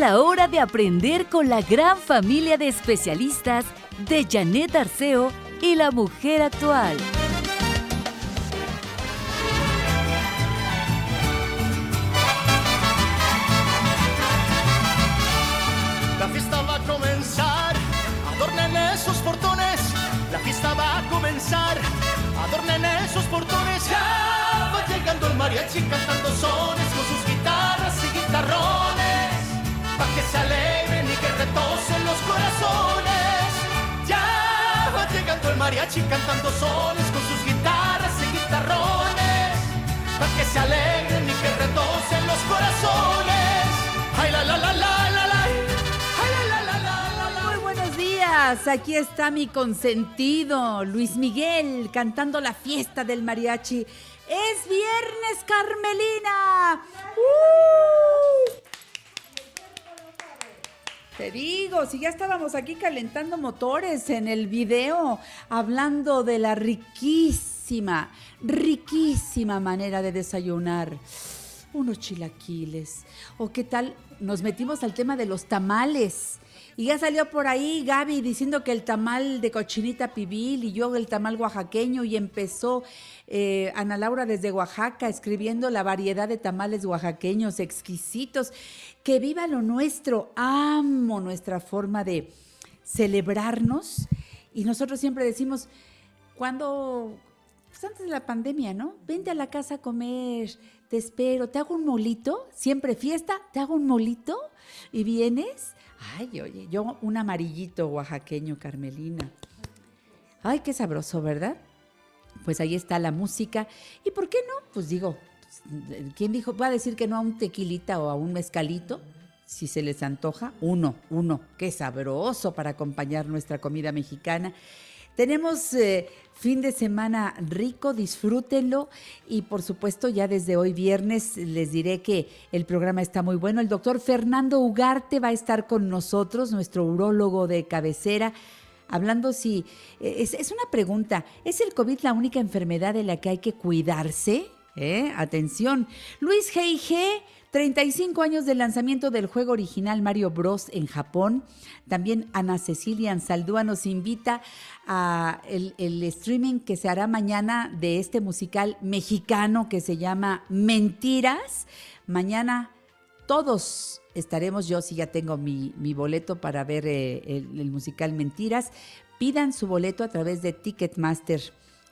la hora de aprender con la gran familia de especialistas de Janet Arceo y la mujer actual. La fiesta va a comenzar, adornen esos portones. La fiesta va a comenzar, adornen esos portones. Ya va llegando el mariachi cantando sones mariachi cantando sones con sus guitarras y guitarrones. Pa' que se alegren y que retosen los corazones. Ay, la, la, la, la, la, la. Ay, la, la, la, la, la, la. Muy buenos días, aquí está mi consentido, Luis Miguel, cantando la fiesta del mariachi. Es viernes, Carmelina. ¡Uh! Te digo, si ya estábamos aquí calentando motores en el video, hablando de la riquísima, riquísima manera de desayunar unos chilaquiles. O qué tal, nos metimos al tema de los tamales. Y ya salió por ahí Gaby diciendo que el tamal de cochinita pibil y yo el tamal oaxaqueño y empezó eh, Ana Laura desde Oaxaca escribiendo la variedad de tamales oaxaqueños exquisitos. Que viva lo nuestro. Amo nuestra forma de celebrarnos. Y nosotros siempre decimos, cuando, pues antes de la pandemia, ¿no? Vente a la casa a comer, te espero, te hago un molito, siempre fiesta, te hago un molito y vienes. Ay, oye, yo un amarillito oaxaqueño, Carmelina. Ay, qué sabroso, ¿verdad? Pues ahí está la música. ¿Y por qué no? Pues digo, ¿quién dijo? Va a decir que no a un tequilita o a un mezcalito. Si se les antoja, uno, uno. Qué sabroso para acompañar nuestra comida mexicana. Tenemos eh, fin de semana rico, disfrútenlo y por supuesto ya desde hoy viernes les diré que el programa está muy bueno. El doctor Fernando Ugarte va a estar con nosotros, nuestro urólogo de cabecera. Hablando si, eh, es, es una pregunta, ¿es el COVID la única enfermedad de la que hay que cuidarse? ¿Eh? Atención, Luis G.I.G., 35 años del lanzamiento del juego original Mario Bros. en Japón. También Ana Cecilia Ansaldúa nos invita a el, streaming que se hará mañana de este musical mexicano que se llama Mentiras. Mañana todos estaremos, yo sí ya tengo mi, mi boleto para ver eh, el, el musical Mentiras. Pidan su boleto a través de Ticketmaster.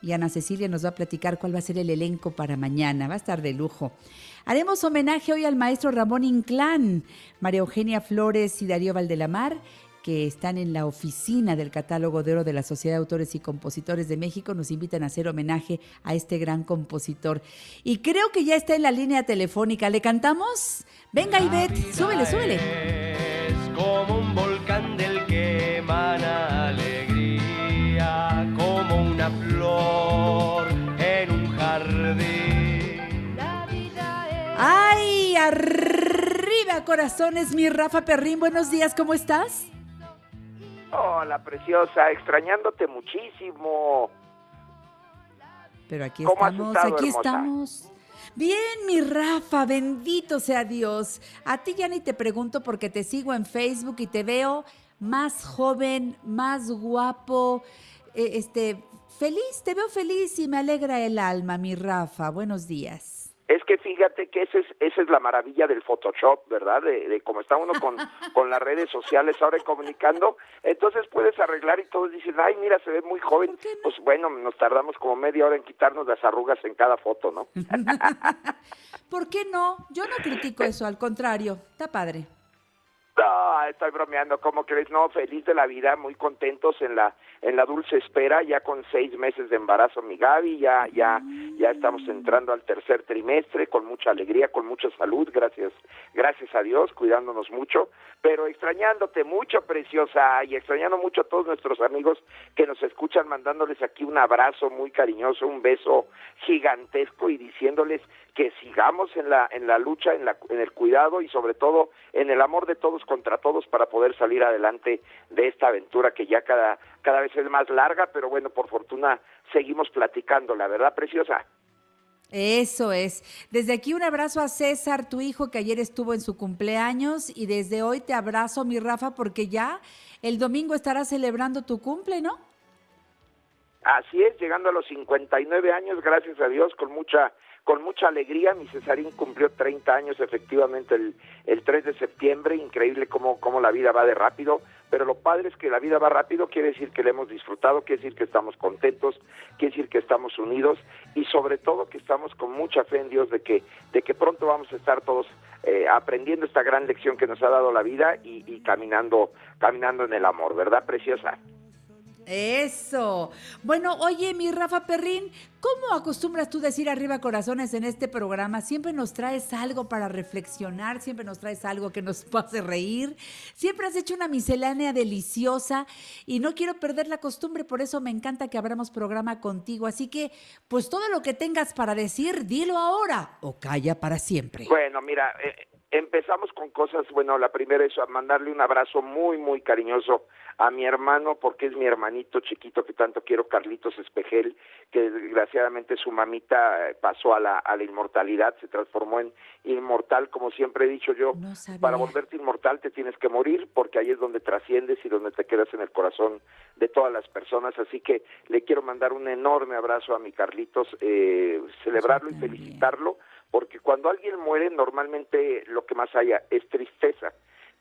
Y Ana Cecilia nos va a platicar cuál va a ser el elenco para mañana. Va a estar de lujo. Haremos homenaje hoy al maestro Ramón Inclán, María Eugenia Flores y Darío Valdelamar, que están en la oficina del catálogo de oro de la Sociedad de Autores y Compositores de México. Nos invitan a hacer homenaje a este gran compositor. Y creo que ya está en la línea telefónica. ¿Le cantamos? Venga, Ivette, súbele, súbele. Es como un flor en un jardín. ¡Ay! Arriba, corazones, mi Rafa Perrín. Buenos días, ¿cómo estás? Hola, preciosa, extrañándote muchísimo. Pero aquí ¿Cómo has estamos, estado, aquí hermosa? estamos. Bien, mi Rafa, bendito sea Dios. A ti ya ni te pregunto porque te sigo en Facebook y te veo más joven, más guapo, eh, este, feliz, te veo feliz y me alegra el alma, mi Rafa. Buenos días. Es que fíjate que esa es, esa es la maravilla del Photoshop, ¿verdad? De, de cómo está uno con, con las redes sociales ahora comunicando, entonces puedes arreglar y todos dicen, ay, mira, se ve muy joven. Pues bueno, nos tardamos como media hora en quitarnos las arrugas en cada foto, ¿no? ¿Por qué no? Yo no critico eso, al contrario, está padre. No, estoy bromeando, ¿cómo crees? No, feliz de la vida, muy contentos en la en la dulce espera, ya con seis meses de embarazo mi Gaby, ya ya ya estamos entrando al tercer trimestre con mucha alegría, con mucha salud, gracias gracias a Dios, cuidándonos mucho, pero extrañándote mucho, preciosa, y extrañando mucho a todos nuestros amigos que nos escuchan, mandándoles aquí un abrazo muy cariñoso, un beso gigantesco y diciéndoles que sigamos en la en la lucha, en la en el cuidado y sobre todo en el amor de todos contra todos para poder salir adelante de esta aventura que ya cada cada vez es más larga, pero bueno, por fortuna seguimos platicando, la verdad preciosa. Eso es. Desde aquí un abrazo a César, tu hijo, que ayer estuvo en su cumpleaños, y desde hoy te abrazo, mi Rafa, porque ya el domingo estarás celebrando tu cumple, ¿no? Así es, llegando a los 59 años, gracias a Dios, con mucha con mucha alegría. Mi Cesarín cumplió 30 años efectivamente el, el 3 de septiembre. Increíble cómo, cómo la vida va de rápido. Pero lo padre es que la vida va rápido, quiere decir que le hemos disfrutado, quiere decir que estamos contentos, quiere decir que estamos unidos y sobre todo que estamos con mucha fe en Dios de que, de que pronto vamos a estar todos eh, aprendiendo esta gran lección que nos ha dado la vida y, y caminando, caminando en el amor, ¿verdad, preciosa? Eso. Bueno, oye, mi Rafa Perrín, ¿cómo acostumbras tú decir arriba corazones en este programa? Siempre nos traes algo para reflexionar, siempre nos traes algo que nos hace reír, siempre has hecho una miscelánea deliciosa y no quiero perder la costumbre, por eso me encanta que abramos programa contigo. Así que, pues todo lo que tengas para decir, dilo ahora o calla para siempre. Bueno, mira, eh, empezamos con cosas, bueno, la primera es mandarle un abrazo muy, muy cariñoso a mi hermano, porque es mi hermanito chiquito que tanto quiero, Carlitos Espejel, que desgraciadamente su mamita eh, pasó a la, a la inmortalidad, se transformó en inmortal, como siempre he dicho yo, para volverte inmortal te tienes que morir, porque ahí es donde trasciendes y donde te quedas en el corazón de todas las personas, así que le quiero mandar un enorme abrazo a mi Carlitos, eh, celebrarlo y felicitarlo, porque cuando alguien muere normalmente lo que más haya es tristeza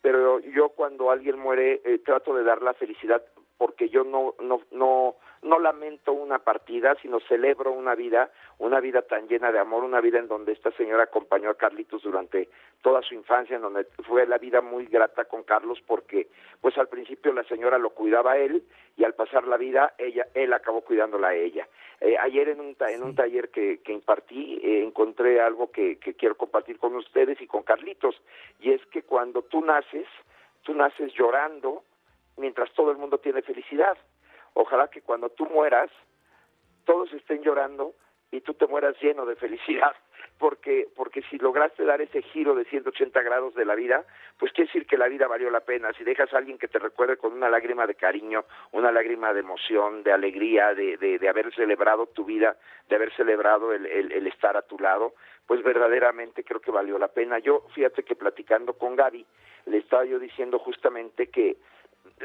pero yo cuando alguien muere eh, trato de dar la felicidad porque yo no no no no lamento una partida, sino celebro una vida, una vida tan llena de amor, una vida en donde esta señora acompañó a Carlitos durante toda su infancia, en donde fue la vida muy grata con Carlos porque pues al principio la señora lo cuidaba a él y al pasar la vida ella él acabó cuidándola a ella. Eh, ayer en un en un taller que, que impartí eh, encontré algo que, que quiero compartir con ustedes y con Carlitos y es que cuando tú naces, tú naces llorando mientras todo el mundo tiene felicidad. Ojalá que cuando tú mueras, todos estén llorando y tú te mueras lleno de felicidad, porque porque si lograste dar ese giro de 180 grados de la vida, pues quiere decir que la vida valió la pena. Si dejas a alguien que te recuerde con una lágrima de cariño, una lágrima de emoción, de alegría, de, de, haber celebrado tu vida, de haber celebrado el, el estar a tu lado, pues verdaderamente creo que valió la pena. Yo, fíjate que platicando con Gaby, le estaba yo diciendo justamente que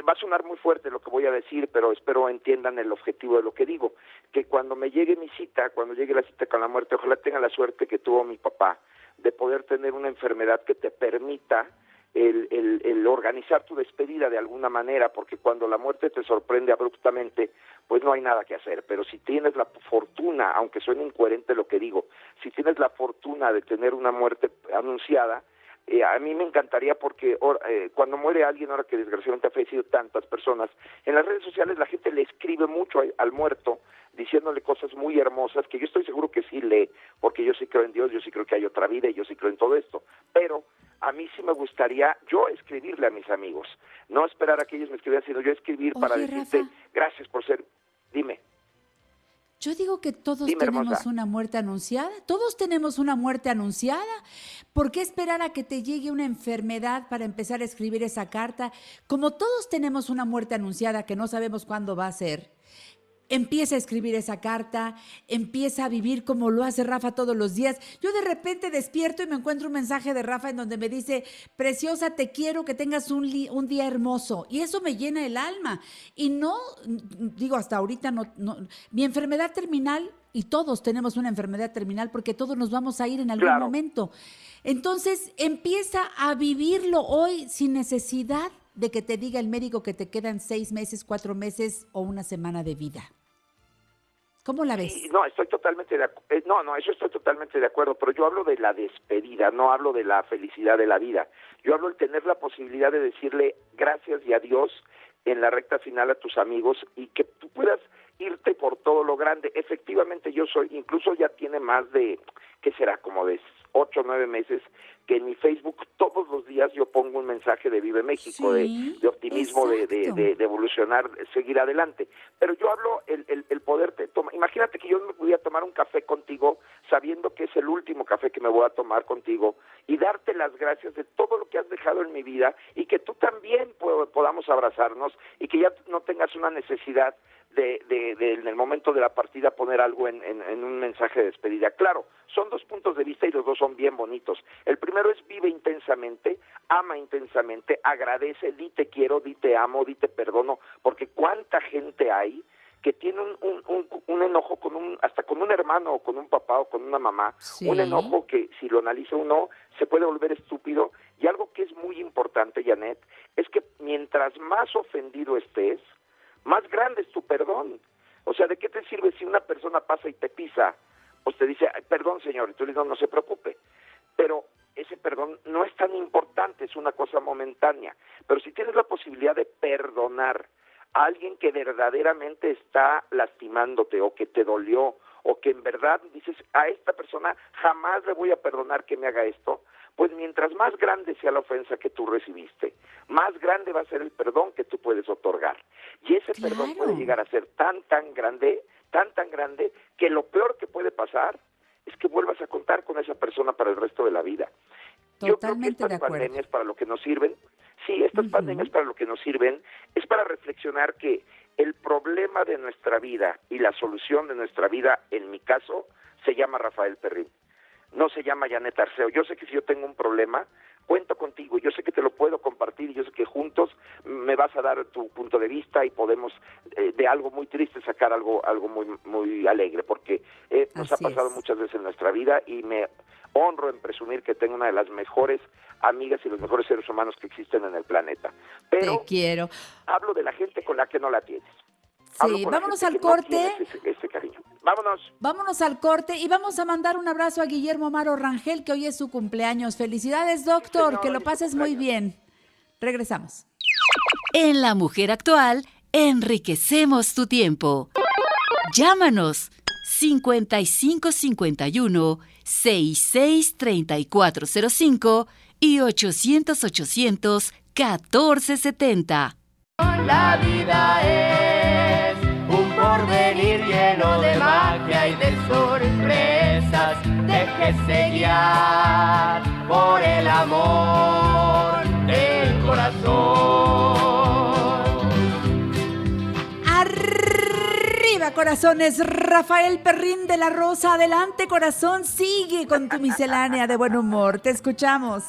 va a sonar muy fuerte lo que voy a decir, pero espero entiendan el objetivo de lo que digo, que cuando me llegue mi cita, cuando llegue la cita con la muerte, ojalá tenga la suerte que tuvo mi papá de poder tener una enfermedad que te permita el, el, el, organizar tu despedida de alguna manera, porque cuando la muerte te sorprende abruptamente, pues no hay nada que hacer. Pero si tienes la fortuna, aunque suene incoherente lo que digo, si tienes la fortuna de tener una muerte anunciada, eh, a mí me encantaría porque eh, cuando muere alguien, ahora que desgraciadamente ha fallecido tantas personas, en las redes sociales la gente le escribe mucho al muerto diciéndole cosas muy hermosas que yo estoy seguro que sí lee, porque yo sí creo en Dios, yo sí creo que hay otra vida y yo sí creo en todo esto. Pero a mí sí me gustaría yo escribirle a mis amigos, no esperar a que ellos me escribieran, sino yo escribir para decirte gracias por ser. Dime. Yo digo que todos tenemos una muerte anunciada, todos tenemos una muerte anunciada. ¿Por qué esperar a que te llegue una enfermedad para empezar a escribir esa carta? Como todos tenemos una muerte anunciada que no sabemos cuándo va a ser, empieza a escribir esa carta, empieza a vivir como lo hace Rafa todos los días. Yo de repente despierto y me encuentro un mensaje de Rafa en donde me dice, preciosa, te quiero, que tengas un, un día hermoso. Y eso me llena el alma. Y no, digo, hasta ahorita no, no, mi enfermedad terminal, y todos tenemos una enfermedad terminal porque todos nos vamos a ir en algún momento. Entonces, empieza a vivirlo hoy sin necesidad de que te diga el médico que te quedan seis meses, cuatro meses o una semana de vida. ¿Cómo la ves? no, estoy totalmente de acuerdo. Eh, no, no, eso estoy totalmente de acuerdo, pero yo hablo de la despedida, no hablo de la felicidad de la vida. Yo hablo de tener la posibilidad de decirle gracias y adiós en la recta final a tus amigos y que tú puedas irte por todo lo grande. Efectivamente, yo soy, incluso ya tiene más de, ¿qué será? Como de ocho o nueve meses que en mi Facebook todos los días yo pongo un mensaje de Vive México, de, optimismo, de, de, evolucionar, de seguir adelante. Pero yo hablo el, el, el poderte tomar, imagínate que yo me pudiera tomar un café contigo sabiendo que es el último café que me voy a tomar contigo y darte las gracias de todo lo que has dejado en mi vida y que tú también podamos abrazarnos y que ya no tengas una necesidad de, de, en el momento de la partida poner algo en, en, un mensaje de despedida. Claro, son dos puntos de vista y los dos son bien bonitos. El primero es vive intensamente, ama intensamente, agradece, di te quiero, di te amo, di te perdono, porque cuánta gente hay que tiene un, un, un, enojo con un, hasta con un hermano o con un papá o con una mamá, un enojo que si lo analiza uno se puede volver estúpido y algo que es muy importante, Janet, es que mientras más ofendido estés, más grande es tu perdón. O sea, ¿de qué te sirve si una persona pasa y te pisa? Pues te dice, perdón señor, y tú le dices, no, no se preocupe. Pero ese perdón no es tan importante, es una cosa momentánea. Pero si tienes la posibilidad de perdonar a alguien que verdaderamente está lastimándote o que te dolió o que en verdad dices, a esta persona jamás le voy a perdonar que me haga esto, pues mientras más grande sea la ofensa que tú recibiste, más grande va a ser el perdón que tú puedes otorgar. Y ese perdón puede llegar a ser tan, tan grande, tan, tan grande, que lo peor que puede pasar es que vuelvas a contar con esa persona para el resto de la vida. Yo creo que estas pandemias para lo que nos sirven, sí, estas pandemias para lo que nos sirven es para reflexionar que el problema de nuestra vida y la solución de nuestra vida, en mi caso, se llama Rafael Perrín no se llama Janet Arceo. Yo sé que si yo tengo un problema, cuento contigo, yo sé que te lo puedo compartir y yo sé que juntos me vas a dar tu punto de vista y podemos eh, de algo muy triste sacar algo algo muy muy alegre, porque eh, nos ha pasado muchas veces en nuestra vida y me honro en presumir que tengo una de las mejores amigas y los mejores seres humanos que existen en el planeta. Pero te quiero. hablo de la gente con la que no la tienes. Sí, vámonos al corte. Vámonos. Vámonos al corte y vamos a mandar un abrazo a Guillermo Amaro Rangel, que hoy es su cumpleaños. Felicidades, doctor, que lo pases muy bien. Regresamos. En La Mujer Actual, enriquecemos tu tiempo. Llámanos 5551 663405 y 800 800 1470. La vida es Déjese guiar por el amor del corazón. Arriba, corazones. Rafael Perrín de la Rosa. Adelante, corazón. Sigue con tu miscelánea de buen humor. Te escuchamos.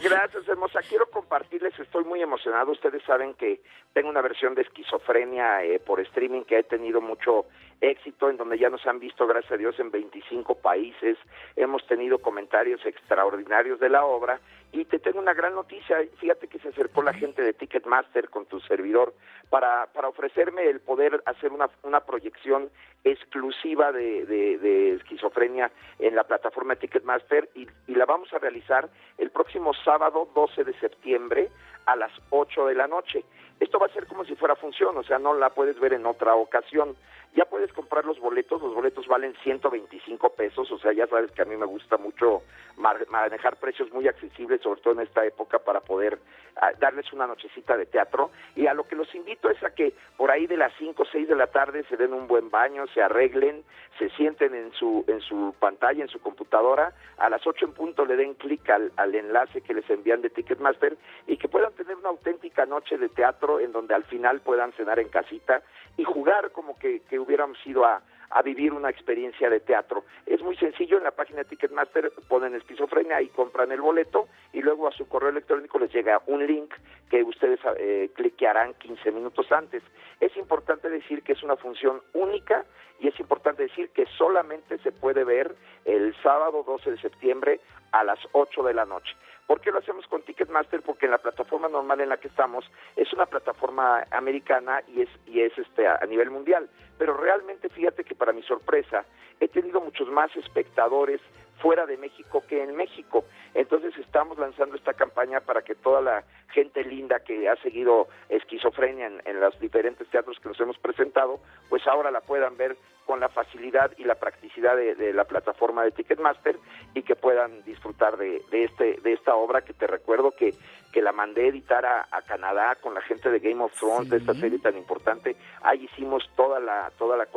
Gracias, hermosa. Quiero compartirles, estoy muy emocionado. Ustedes saben que tengo una versión de esquizofrenia eh, por streaming que ha tenido mucho éxito, en donde ya nos han visto, gracias a Dios, en 25 países. Hemos tenido comentarios extraordinarios de la obra. Y te tengo una gran noticia. Fíjate que se acercó la gente de Ticketmaster con tu servidor para, para ofrecerme el poder hacer una, una proyección exclusiva de, de, esquizofrenia en la plataforma Ticketmaster y, y la vamos a realizar el próximo sábado 12 de septiembre a las 8 de la noche. Esto va a ser como si fuera función, o sea, no la puedes ver en otra ocasión. Ya puedes comprar los boletos, los boletos valen 125 pesos, o sea, ya sabes que a mí me gusta mucho manejar precios muy accesibles, sobre todo en esta época, para poder ah, darles una nochecita de teatro. Y a lo que los invito es a que por ahí de las 5 o 6 de la tarde se den un buen baño, se arreglen, se sienten en su, en su pantalla, en su computadora, a las 8 en punto le den clic al, al enlace que les envían de Ticketmaster y que puedan tener una auténtica noche de teatro en donde al final puedan cenar en casita y jugar como que, que hubiéramos ido a, a vivir una experiencia de teatro. Es muy sencillo, en la página de Ticketmaster ponen esquizofrenia y compran el boleto y luego a su correo electrónico les llega un link que ustedes eh, cliquearán 15 minutos antes. Es importante decir que es una función única y es importante decir que solamente se puede ver el sábado 12 de septiembre a las 8 de la noche. ¿Por qué lo hacemos con Ticketmaster? Porque en la plataforma normal en la que estamos es una plataforma americana y es, y es este, a nivel mundial. Pero realmente fíjate que para mi sorpresa he tenido muchos más espectadores fuera de México que en México. Entonces estamos lanzando esta campaña para que toda la gente linda que ha seguido esquizofrenia en, los diferentes teatros que nos hemos presentado, pues ahora la puedan ver con la facilidad y la practicidad de, la plataforma de Ticketmaster y que puedan disfrutar de, este de esta obra que te recuerdo que que la mandé a editar a, Canadá con la gente de Game of Thrones de esta serie tan importante. Ahí hicimos toda la toda la,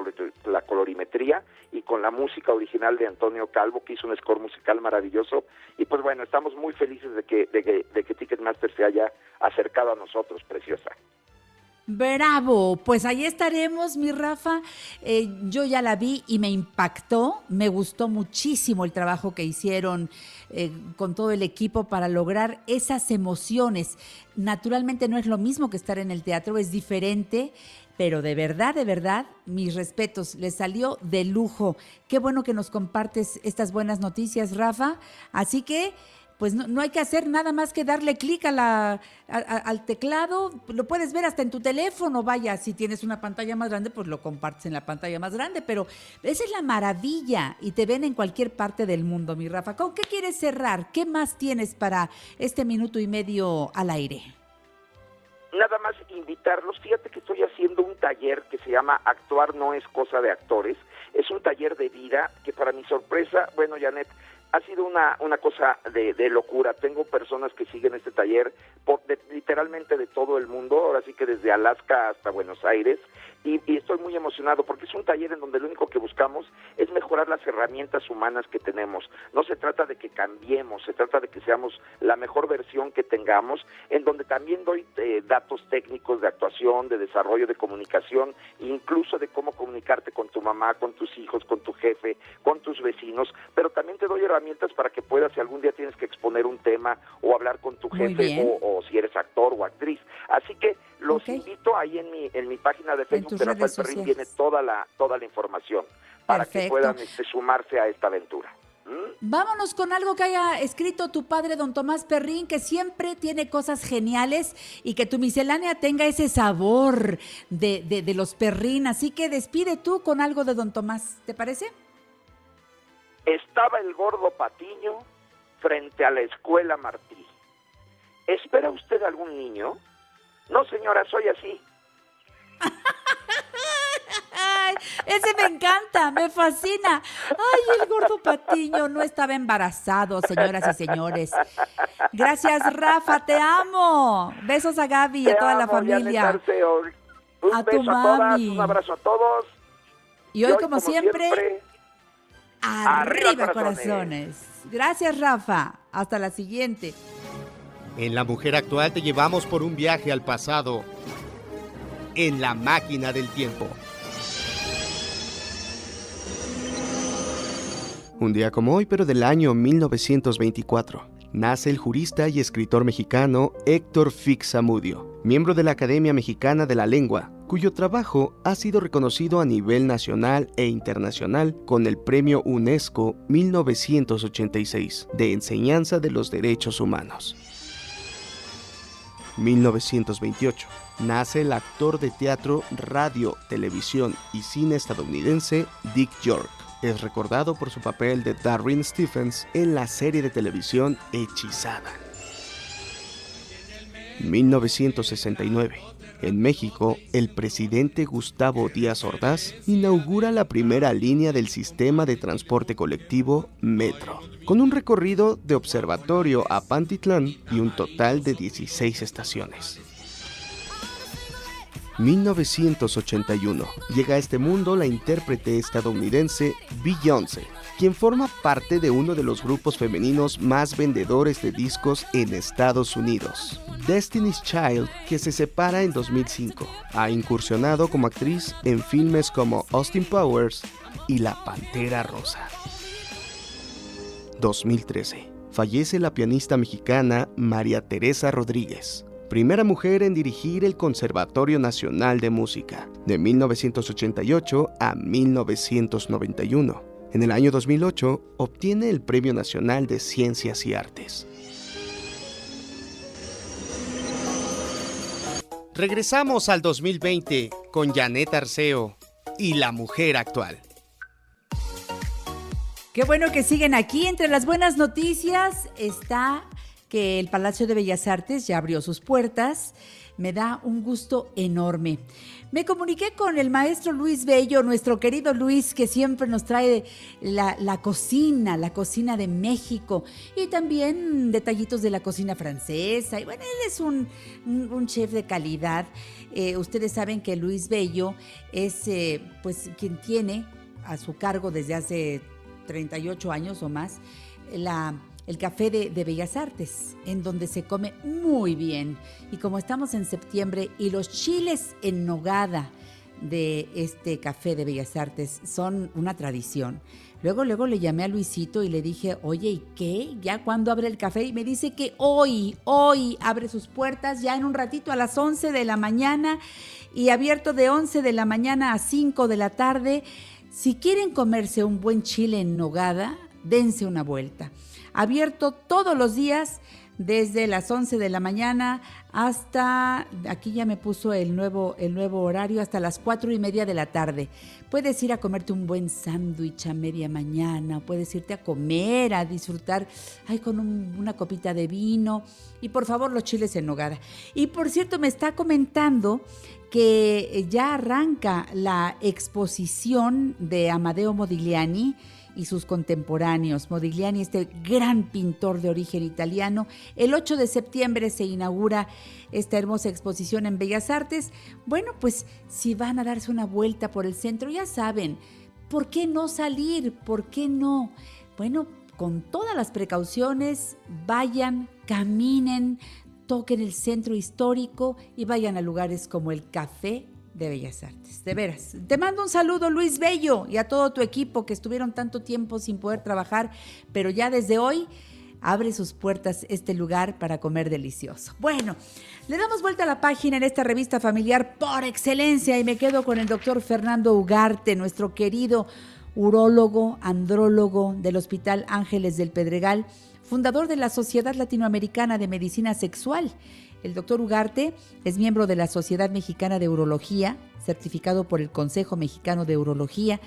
la colorimetría y con la música original de Antonio Calvo que hizo un score musical maravilloso. Y pues bueno estamos muy felices de que de que, de que Ticketmaster se haya acercado a nosotros preciosa Bravo, pues ahí estaremos, mi Rafa. Eh, yo ya la vi y me impactó, me gustó muchísimo el trabajo que hicieron eh, con todo el equipo para lograr esas emociones. Naturalmente no es lo mismo que estar en el teatro, es diferente, pero de verdad, de verdad, mis respetos, le salió de lujo. Qué bueno que nos compartes estas buenas noticias, Rafa. Así que pues no, hay que hacer nada más que darle clic a al teclado, lo puedes ver hasta en tu teléfono, vaya, si tienes una pantalla más grande, pues lo compartes en la pantalla más grande, pero esa es la maravilla y te ven en cualquier parte del mundo, mi Rafa. ¿Con qué quieres cerrar? ¿Qué más tienes para este minuto y medio al aire? Nada más invitarlos, fíjate que estoy haciendo un taller que se llama Actuar no es cosa de actores, es un taller de vida que para mi sorpresa, bueno, Janet, ha sido una, una cosa de, de, locura. Tengo personas que siguen este taller por, literalmente de todo el mundo, ahora sí que desde Alaska hasta Buenos Aires, y, estoy muy emocionado porque es un taller en donde lo único que buscamos es mejorar las herramientas humanas que tenemos. No se trata de que cambiemos, se trata de que seamos la mejor versión que tengamos, en donde también doy eh, datos técnicos de actuación, de desarrollo de comunicación, incluso de cómo comunicarte con tu mamá, con tus hijos, con tu jefe, con tus vecinos, pero también te doy herramientas para que puedas, si algún día tienes que exponer un tema o hablar con tu jefe o, si eres actor o actriz. Así que los invito ahí en mi, en mi página de Facebook de Rafael Perrín, viene toda la, toda la información para que puedan este, sumarse a esta aventura. ¿Mm? Vámonos con algo que haya escrito tu padre, don Tomás Perrín, que siempre tiene cosas geniales y que tu miscelánea tenga ese sabor de, de, de los Perrín. Así que despide tú con algo de don Tomás, ¿te parece? Estaba el gordo Patiño frente a la escuela Martí. ¿Espera usted algún niño? No, señora, soy así. Ese me encanta, me fascina. Ay, el gordo Patiño no estaba embarazado, señoras y señores. Gracias, Rafa, te amo. Besos a Gaby y a toda la familia. Un a tu mami. un abrazo a todos. Y hoy, como, siempre Arriba, corazones. Gracias, Rafa. Hasta la siguiente. En La Mujer Actual te llevamos por un viaje al pasado. En la máquina del tiempo. Un día como hoy, pero del año 1924, nace el jurista y escritor mexicano Héctor Fixamudio, miembro de la Academia Mexicana de la Lengua, cuyo trabajo ha sido reconocido a nivel nacional e internacional con el Premio UNESCO 1986 de Enseñanza de los Derechos Humanos. 1928. Nace el actor de teatro, radio, televisión y cine estadounidense Dick York. Es recordado por su papel de Darren Stephens en la serie de televisión Hechizada. 1969. En México, el presidente Gustavo Díaz Ordaz inaugura la primera línea del sistema de transporte colectivo Metro, con un recorrido de observatorio a Pantitlán y un total de 16 estaciones. 1981. Llega a este mundo la intérprete estadounidense Beyoncé, quien forma parte de uno de los grupos femeninos más vendedores de discos en Estados Unidos, Destiny's Child, que se separa en 2005. Ha incursionado como actriz en filmes como Austin Powers y La Pantera Rosa. 2013. Fallece la pianista mexicana María Teresa Rodríguez primera mujer en dirigir el Conservatorio Nacional de Música, de 1988 a 1991. En el año 2008 obtiene el Premio Nacional de Ciencias y Artes. Regresamos al 2020 con Janet Arceo y la mujer actual. Qué bueno que siguen aquí. Entre las buenas noticias está que el Palacio de Bellas Artes ya abrió sus puertas. Me da un gusto enorme. Me comuniqué con el maestro Luis Bello, nuestro querido Luis, que siempre nos trae la, cocina, la cocina de México y también detallitos de la cocina francesa. Y bueno, él es un, chef de calidad. Eh, ustedes saben que Luis Bello es eh, pues quien tiene a su cargo desde hace 38 años o más la el Café de, Bellas Artes, en donde se come muy bien. Y como estamos en septiembre y los chiles en nogada de este Café de Bellas Artes son una tradición. Luego, luego le llamé a Luisito y le dije, oye, ¿y qué? ¿Ya cuándo abre el café? Y me dice que hoy, hoy abre sus puertas, ya en un ratito a las 11 de la mañana y abierto de 11 de la mañana a 5 de la tarde. Si quieren comerse un buen chile en nogada, dense una vuelta abierto todos los días desde las 11 de la mañana hasta, aquí ya me puso el nuevo, el nuevo horario, hasta las 4 y media de la tarde. Puedes ir a comerte un buen sándwich a media mañana, puedes irte a comer, a disfrutar, ay, con una copita de vino y por favor los chiles en nogada. Y por cierto, me está comentando que ya arranca la exposición de Amadeo Modigliani, y sus contemporáneos. Modigliani, este gran pintor de origen italiano. El 8 de septiembre se inaugura esta hermosa exposición en Bellas Artes. Bueno, pues si van a darse una vuelta por el centro, ya saben, ¿por qué no salir? ¿Por qué no? Bueno, con todas las precauciones, vayan, caminen, toquen el centro histórico y vayan a lugares como el Café de Bellas Artes. De veras. Te mando un saludo, Luis Bello, y a todo tu equipo que estuvieron tanto tiempo sin poder trabajar, pero ya desde hoy abre sus puertas este lugar para comer delicioso. Bueno, le damos vuelta a la página en esta revista familiar por excelencia y me quedo con el doctor Fernando Ugarte, nuestro querido urólogo, andrólogo del Hospital Ángeles del Pedregal, fundador de la Sociedad Latinoamericana de Medicina Sexual el doctor Ugarte es miembro de la Sociedad Mexicana de Urología, certificado por el Consejo Mexicano de Urología.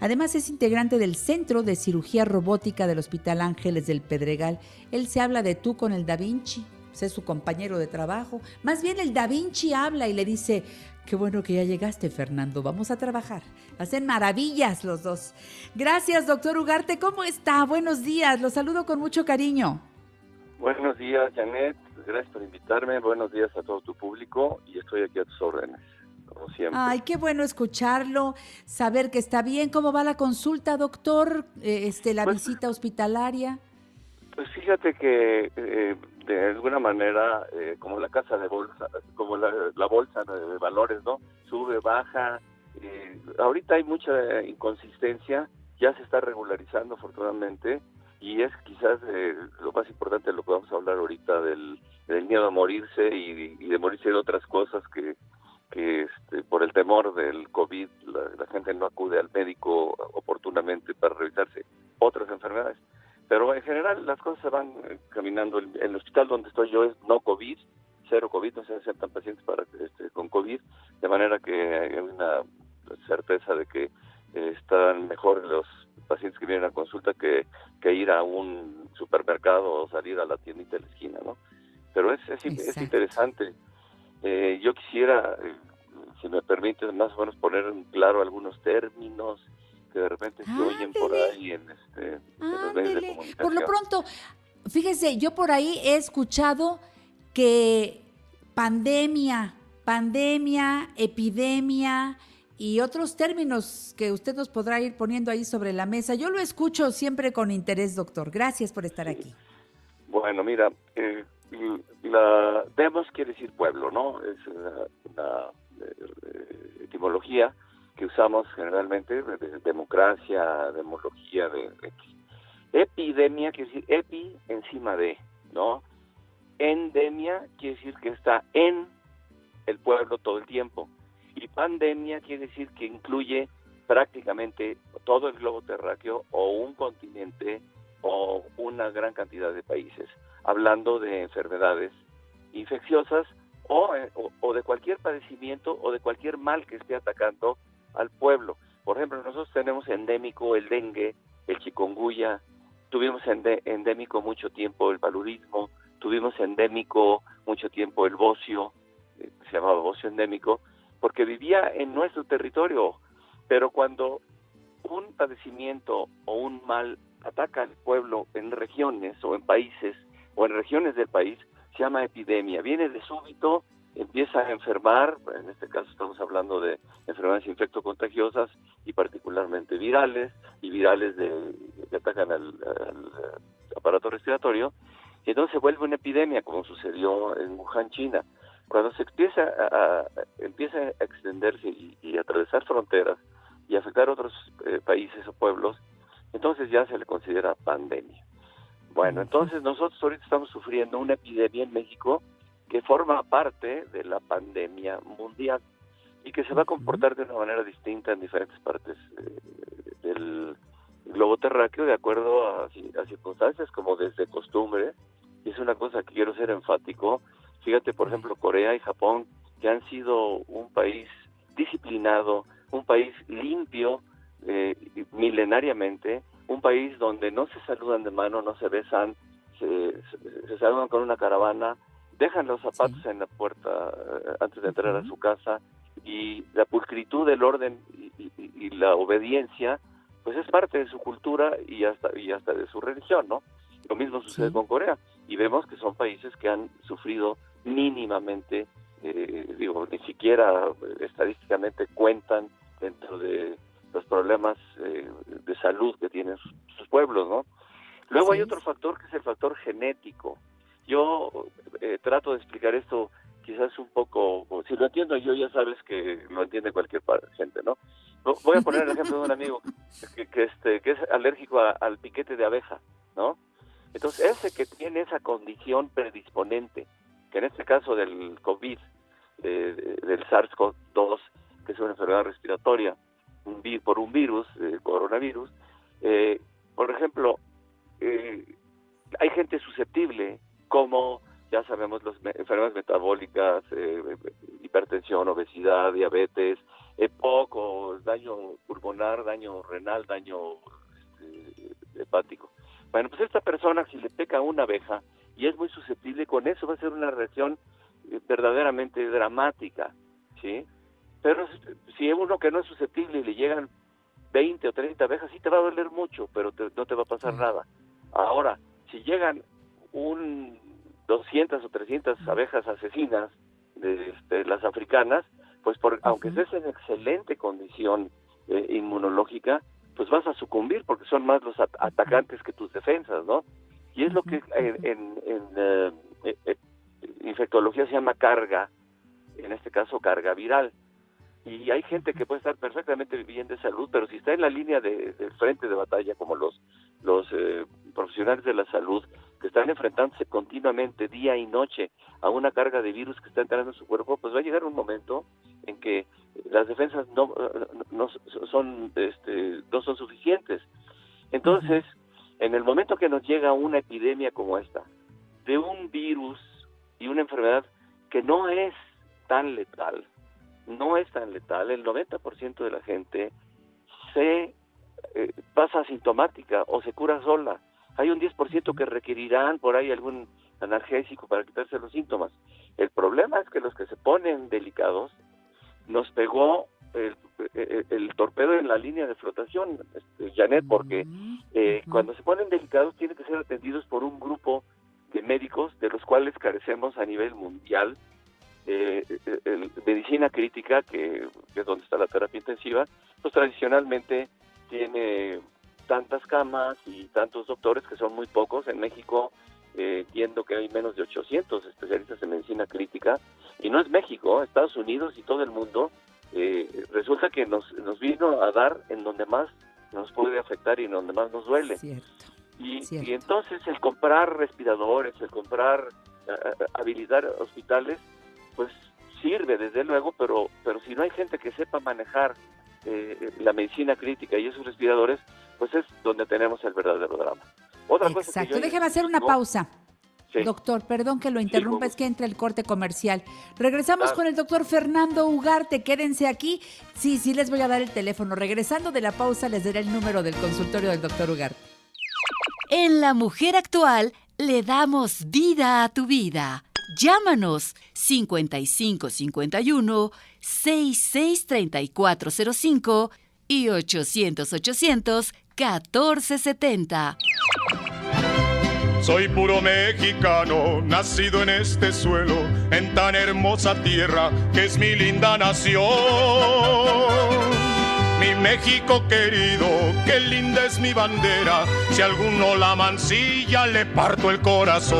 Además es integrante del Centro de Cirugía Robótica del Hospital Ángeles del Pedregal. Él se habla de tú con el Da Vinci, es su compañero de trabajo. Más bien el Da Vinci habla y le dice, qué bueno que ya llegaste Fernando, vamos a trabajar. Hacen maravillas los dos. Gracias doctor Ugarte, ¿cómo está? Buenos días, los saludo con mucho cariño. Buenos días Janet, gracias por invitarme. Buenos días a todo tu público y estoy aquí a tus órdenes, como siempre. Ay, qué bueno escucharlo, saber que está bien. ¿Cómo va la consulta, doctor? Eh, este, la pues, visita hospitalaria. Pues fíjate que eh, de alguna manera, eh, como la casa de bolsa, como la, bolsa de valores, ¿no? Sube, baja. ahorita hay mucha inconsistencia, ya se está regularizando afortunadamente y es quizás lo más importante de lo que vamos a hablar ahorita del miedo a morirse y, de morirse de otras cosas que, este, por el temor del COVID la, gente no acude al médico oportunamente para revisarse otras enfermedades. Pero en general las cosas se van eh, caminando. El, el hospital donde estoy yo es no COVID, cero COVID, no se aceptan pacientes para este, con COVID, de manera que hay una certeza de que eh, están mejor los pacientes que vienen a consulta que ir a un supermercado o salir a la tiendita de la esquina, ¿no? pero es, es, interesante. Eh, yo quisiera, eh, si me permites, más o menos poner en claro algunos términos que de repente se oyen por ahí en, este, los medios de comunicación. Por lo pronto, fíjese, yo por ahí he escuchado que pandemia, pandemia, epidemia y otros términos que usted nos podrá ir poniendo ahí sobre la mesa. Yo lo escucho siempre con interés, doctor. Gracias por estar aquí. Bueno, mira, eh, la demos quiere decir pueblo, ¿no? Es una, eh, etimología que usamos generalmente de democracia, demología, de, epidemia quiere decir epi encima de, ¿no? Endemia quiere decir que está en el pueblo todo el tiempo. Y pandemia quiere decir que incluye prácticamente todo el globo terráqueo o un continente o una gran cantidad de países hablando de enfermedades infecciosas eh, o, o, de cualquier padecimiento o de cualquier mal que esté atacando al pueblo. Por ejemplo, nosotros tenemos endémico el dengue, el chikungunya, tuvimos endémico mucho tiempo el paludismo, tuvimos endémico mucho tiempo el bocio, eh, se llamaba bocio endémico, porque vivía en nuestro territorio. Pero cuando un padecimiento o un mal ataca al pueblo en regiones o en países o en regiones del país, se llama epidemia. Viene de súbito, empieza a enfermar, en este caso estamos hablando de enfermedades infectocontagiosas y particularmente virales, y virales de, que atacan al, aparato respiratorio, y entonces se vuelve una epidemia, como sucedió en Wuhan, China. Cuando se empieza a, empieza a extenderse y, a atravesar fronteras y afectar a otros eh, países o pueblos, entonces ya se le considera pandemia. Bueno, entonces nosotros ahorita estamos sufriendo una epidemia en México que forma parte de la pandemia mundial y que se va a comportar de una manera distinta en diferentes partes eh, del globo terráqueo de acuerdo a, a, circunstancias como desde costumbre y es una cosa que quiero ser enfático fíjate por ejemplo Corea y Japón que han sido un país disciplinado un país limpio eh, milenariamente un país donde no se saludan de mano, no se besan, se, saludan con una caravana, dejan los zapatos en la puerta eh, antes de entrar a su casa y la pulcritud del orden y, la obediencia pues es parte de su cultura y hasta y hasta de su religión, ¿no? Lo mismo sucede con Corea y vemos que son países que han sufrido mínimamente, eh, digo, ni siquiera estadísticamente cuentan dentro de los problemas eh, de salud que tienen sus, pueblos, ¿no? Luego hay otro factor que es el factor genético. Yo eh, trato de explicar esto quizás un poco, si lo entiendo yo ya sabes que lo entiende cualquier gente, ¿no? Voy a poner el ejemplo de un amigo que, este, que es alérgico al piquete de abeja, ¿no? Entonces, ese que tiene esa condición predisponente, que en este caso del COVID, eh, del SARS-CoV-2, que es una enfermedad respiratoria, por un virus, eh, coronavirus. Eh, por ejemplo, eh, hay gente susceptible, como ya sabemos, las enfermedades metabólicas, hipertensión, obesidad, diabetes, poco daño pulmonar, daño renal, daño este, hepático. Bueno, pues esta persona, si le peca una abeja y es muy susceptible, con eso va a ser una reacción verdaderamente dramática, ¿sí? Pero si es uno que no es susceptible y le llegan 20 o 30 abejas, sí te va a doler mucho, pero no te va a pasar nada. Ahora, si llegan un 200 o 300 abejas asesinas de, este, las africanas, pues por, aunque estés en excelente condición eh, inmunológica, pues vas a sucumbir porque son más los atacantes que tus defensas, ¿no? Y es lo que en, eh, eh, infectología se llama carga, en este caso carga viral. Y hay gente que puede estar perfectamente bien de salud, pero si está en la línea de, frente de batalla, como los, los eh, profesionales de la salud, que están enfrentándose continuamente, día y noche, a una carga de virus que está entrando en su cuerpo, pues va a llegar un momento en que las defensas no, no son, este, no son suficientes. Entonces, en el momento que nos llega una epidemia como esta, de un virus y una enfermedad que no es tan letal, no es tan letal, el 90% de la gente se eh, pasa asintomática o se cura sola. Hay un 10% que requerirán por ahí algún analgésico para quitarse los síntomas. El problema es que los que se ponen delicados nos pegó el, torpedo en la línea de flotación, este, Janet, porque eh, cuando se ponen delicados tienen que ser atendidos por un grupo de médicos de los cuales carecemos a nivel mundial eh, medicina crítica, que, es donde está la terapia intensiva, pues tradicionalmente tiene tantas camas y tantos doctores que son muy pocos. En México eh, entiendo que hay menos de 800 especialistas en medicina crítica y no es México, Estados Unidos y todo el mundo. Eh, resulta que nos, nos vino a dar en donde más nos puede afectar y en donde más nos duele. Y, y, entonces el comprar respiradores, el comprar, habilitar hospitales, pues sirve desde luego, pero, pero si no hay gente que sepa manejar eh, la medicina crítica y esos respiradores, pues es donde tenemos el verdadero drama. Otra Exacto, déjeme hacer una pausa. Doctor, perdón que lo interrumpa, es que entra el corte comercial. Regresamos con el doctor Fernando Ugarte, quédense aquí. Sí, sí, les voy a dar el teléfono. Regresando de la pausa, les daré el número del consultorio del doctor Ugarte. En La Mujer Actual, le damos vida a tu vida. Llámanos 5551 663405 y 800 800 1470. Soy puro mexicano, nacido en este suelo, en tan hermosa tierra que es mi linda nación. Mi México querido, qué linda es mi bandera, si alguno la mancilla le parto el corazón.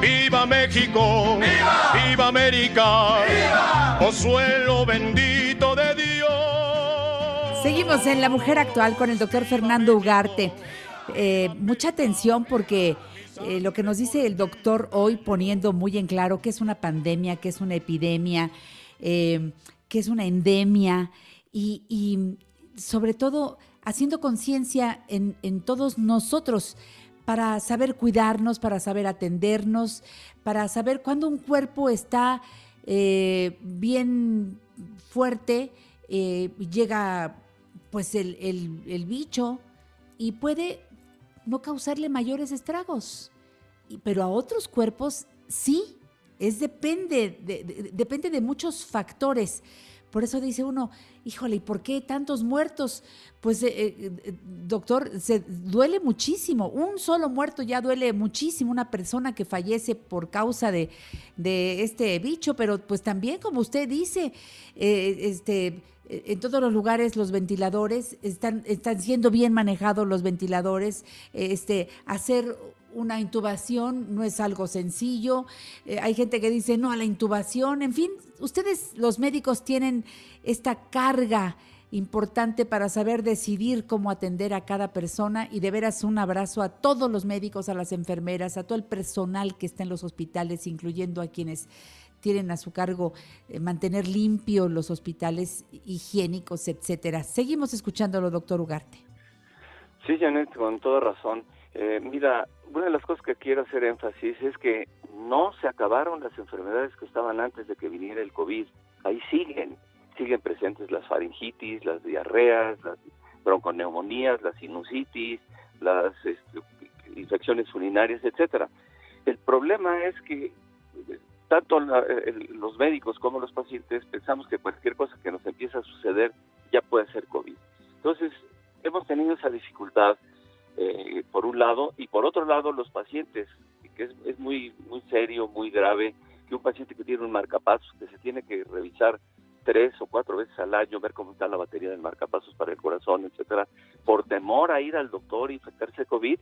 ¡Viva México! ¡Viva! ¡Viva América! ¡Viva! ¡Oh suelo bendito de Dios! Seguimos en La Mujer Actual con el doctor Fernando Ugarte. Eh, mucha atención porque eh, lo que nos dice el doctor hoy poniendo muy en claro que es una pandemia, que es una epidemia, eh, que es una endemia y, sobre todo haciendo conciencia en, todos nosotros para saber cuidarnos, para saber atendernos, para saber cuándo un cuerpo está bien fuerte, llega pues el, bicho y puede no causarle mayores estragos. Pero a otros cuerpos sí, es depende de, depende de muchos factores. Por eso dice uno, híjole, ¿y por qué tantos muertos? Pues, eh, eh, doctor, se duele muchísimo. Un solo muerto ya duele muchísimo. Una persona que fallece por causa de, de este bicho, pero pues también, como usted dice, eh, este eh, en todos los lugares los ventiladores están, están siendo bien manejados los ventiladores. Este, hacer una intubación no es algo sencillo. Eh, hay gente que dice no a la intubación. En fin, ustedes los médicos tienen esta carga importante para saber decidir cómo atender a cada persona y de veras un abrazo a todos los médicos, a las enfermeras, a todo el personal que está en los hospitales, incluyendo a quienes tienen a su cargo eh, mantener limpios los hospitales higiénicos, etcétera. Seguimos escuchándolo, doctor Ugarte. Sí, Janet, con toda razón. Eh, mira, una de las cosas que quiero hacer énfasis es que no se acabaron las enfermedades que estaban antes de que viniera el COVID. Ahí siguen, siguen presentes las faringitis, las diarreas, las bronconeumonías, las sinusitis, las este, infecciones urinarias, etcétera. El problema es que tanto los médicos como los pacientes pensamos que cualquier cosa que nos empieza a suceder ya puede ser COVID. Entonces, hemos tenido esa dificultad eh, por un lado y por otro lado los pacientes, que es, muy, muy serio, muy grave, que un paciente que tiene un marcapasos, que se tiene que revisar tres o cuatro veces al año, ver cómo está la batería del marcapasos para el corazón, etcétera, por temor a ir al doctor y infectarse de COVID,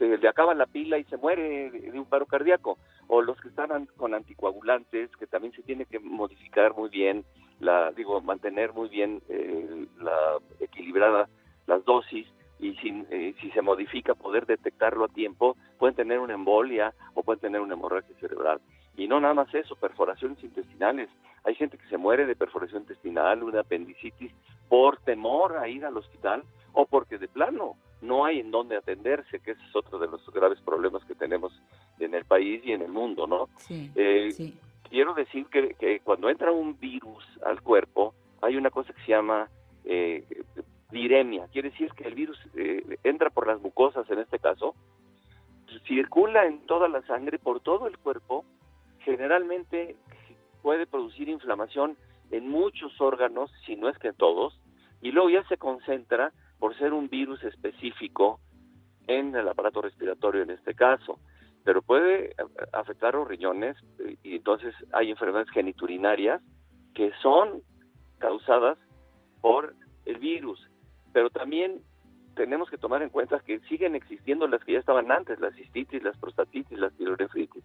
se le acaba la pila y se muere de un paro cardíaco. O los que están con anticoagulantes, que también se tiene que modificar muy bien, la digo, mantener muy bien eh, la equilibrada las dosis y si, eh, si se modifica poder detectarlo a tiempo, pueden tener una embolia o pueden tener una hemorragia cerebral. Y no nada más eso, perforaciones intestinales. Hay gente que se muere de perforación intestinal, una apendicitis, por temor a ir al hospital o porque de plano no hay en dónde atenderse, que ese es otro de los graves problemas que tenemos en el país y en el mundo, ¿no? Eh, quiero decir que, cuando entra un virus al cuerpo, hay una cosa que se llama eh, viremia, quiere decir que el virus eh, entra por las mucosas en este caso, circula en toda la sangre, por todo el cuerpo, generalmente puede producir inflamación en muchos órganos, si no es que en todos, y luego ya se concentra por ser un virus específico en el aparato respiratorio en este caso, pero puede afectar los riñones y entonces hay enfermedades geniturinarias que son causadas por el virus, pero también tenemos que tomar en cuenta que siguen existiendo las que ya estaban antes, la cistitis, las prostatitis, las pilorefritis.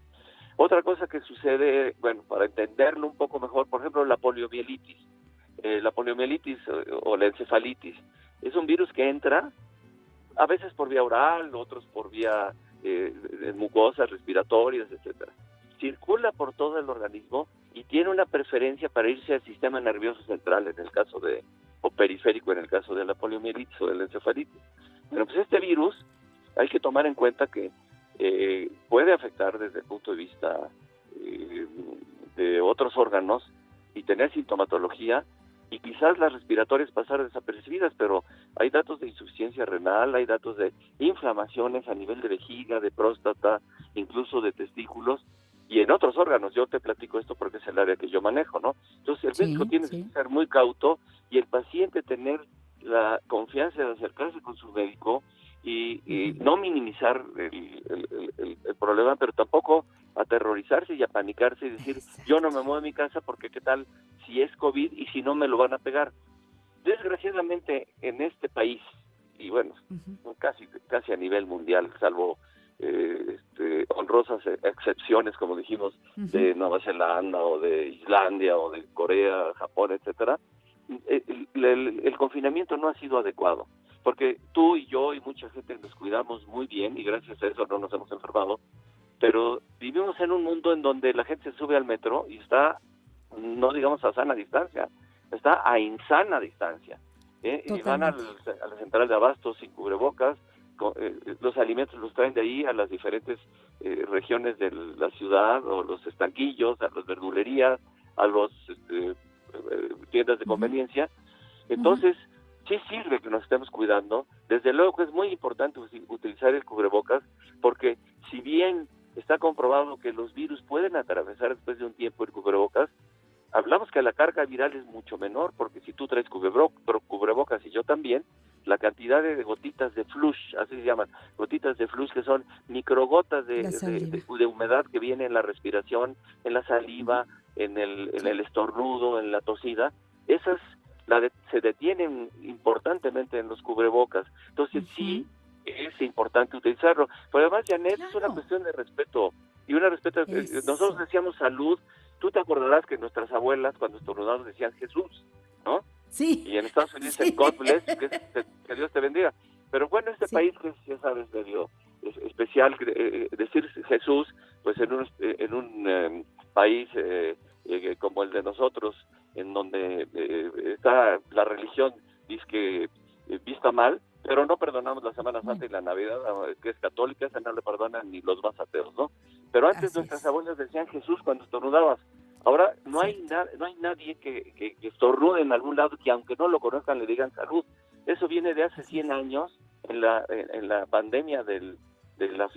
Otra cosa que sucede, bueno, para entenderlo un poco mejor, por ejemplo, la poliomielitis. Eh, la poliomielitis o la encefalitis es un virus que entra a veces por vía oral, otros por vía eh, mucosas, respiratorias, etcétera. Circula por todo el organismo y tiene una preferencia para irse al sistema nervioso central en el caso de o periférico en el caso de la poliomielitis o de la encefalitis. Bueno, pues este virus hay que tomar en cuenta que eh, puede afectar desde el punto de vista eh, de otros órganos y tener sintomatología y quizás las respiratorias pasar desapercibidas, pero hay datos de insuficiencia renal, hay datos de inflamaciones a nivel de vejiga, de próstata, incluso de testículos y en otros órganos. Yo te platico esto porque es el área que yo manejo, ¿no? Entonces el médico tiene que ser muy cauto y el paciente tener la confianza de acercarse con su médico y, no minimizar el, problema, pero tampoco aterrorizarse y apanicarse y decir, yo no me muevo de mi casa porque qué tal si es COVID y si no me lo van a pegar. Desgraciadamente en este país, y bueno, casi, casi a nivel mundial, salvo eh, este, honrosas excepciones, como dijimos, de Nueva Zelanda o de Islandia o de Corea, Japón, etcétera, el, confinamiento no ha sido adecuado, porque tú y yo y mucha gente nos cuidamos muy bien y gracias a eso no nos hemos enfermado, pero vivimos en un mundo en donde la gente sube al metro y está, no digamos a sana distancia, está a insana distancia. ¿eh? Y van a la central de abastos sin cubrebocas, eh, los alimentos los traen de ahí a las diferentes eh, regiones de la ciudad o los estanquillos, a las verdulerías, a los este, eh, tiendas de conveniencia. Entonces, sí sirve que nos estemos cuidando. Desde luego que es muy importante utilizar el cubrebocas porque si bien está comprobado que los virus pueden atravesar después de un tiempo el cubrebocas, hablamos que la carga viral es mucho menor porque si tú traes cubrebocas y yo también, la cantidad de gotitas de flush, así se llaman, gotitas de flush que son microgotas de, de, humedad que viene en la respiración, en la saliva, en el, en el estornudo, en la tosida, esas la se detienen importantemente en los cubrebocas. Entonces sí es importante utilizarlo. Pero además, Janet, es una cuestión de respeto. Y una respeto, eh, nosotros decíamos salud, tú te acordarás que nuestras abuelas cuando estornudaban decían Jesús, ¿no? Sí. Y en Estados Unidos dicen God bless, que, Dios te bendiga. Pero bueno, este país que ya sabes, medio especial, eh, eh, decir Jesús, pues en un, en un em, país eh, como el de nosotros, en donde eh, está la religión dice que vista mal, pero no perdonamos la Semana Santa y la Navidad, que es católica, esa no le perdonan ni los más ateos, ¿no? Pero antes nuestras abuelas decían Jesús cuando estornudabas. Ahora no hay no hay nadie que, que, que, estornude en algún lado que aunque no lo conozcan le digan salud. Eso viene de hace 100 años en la en la pandemia del de la,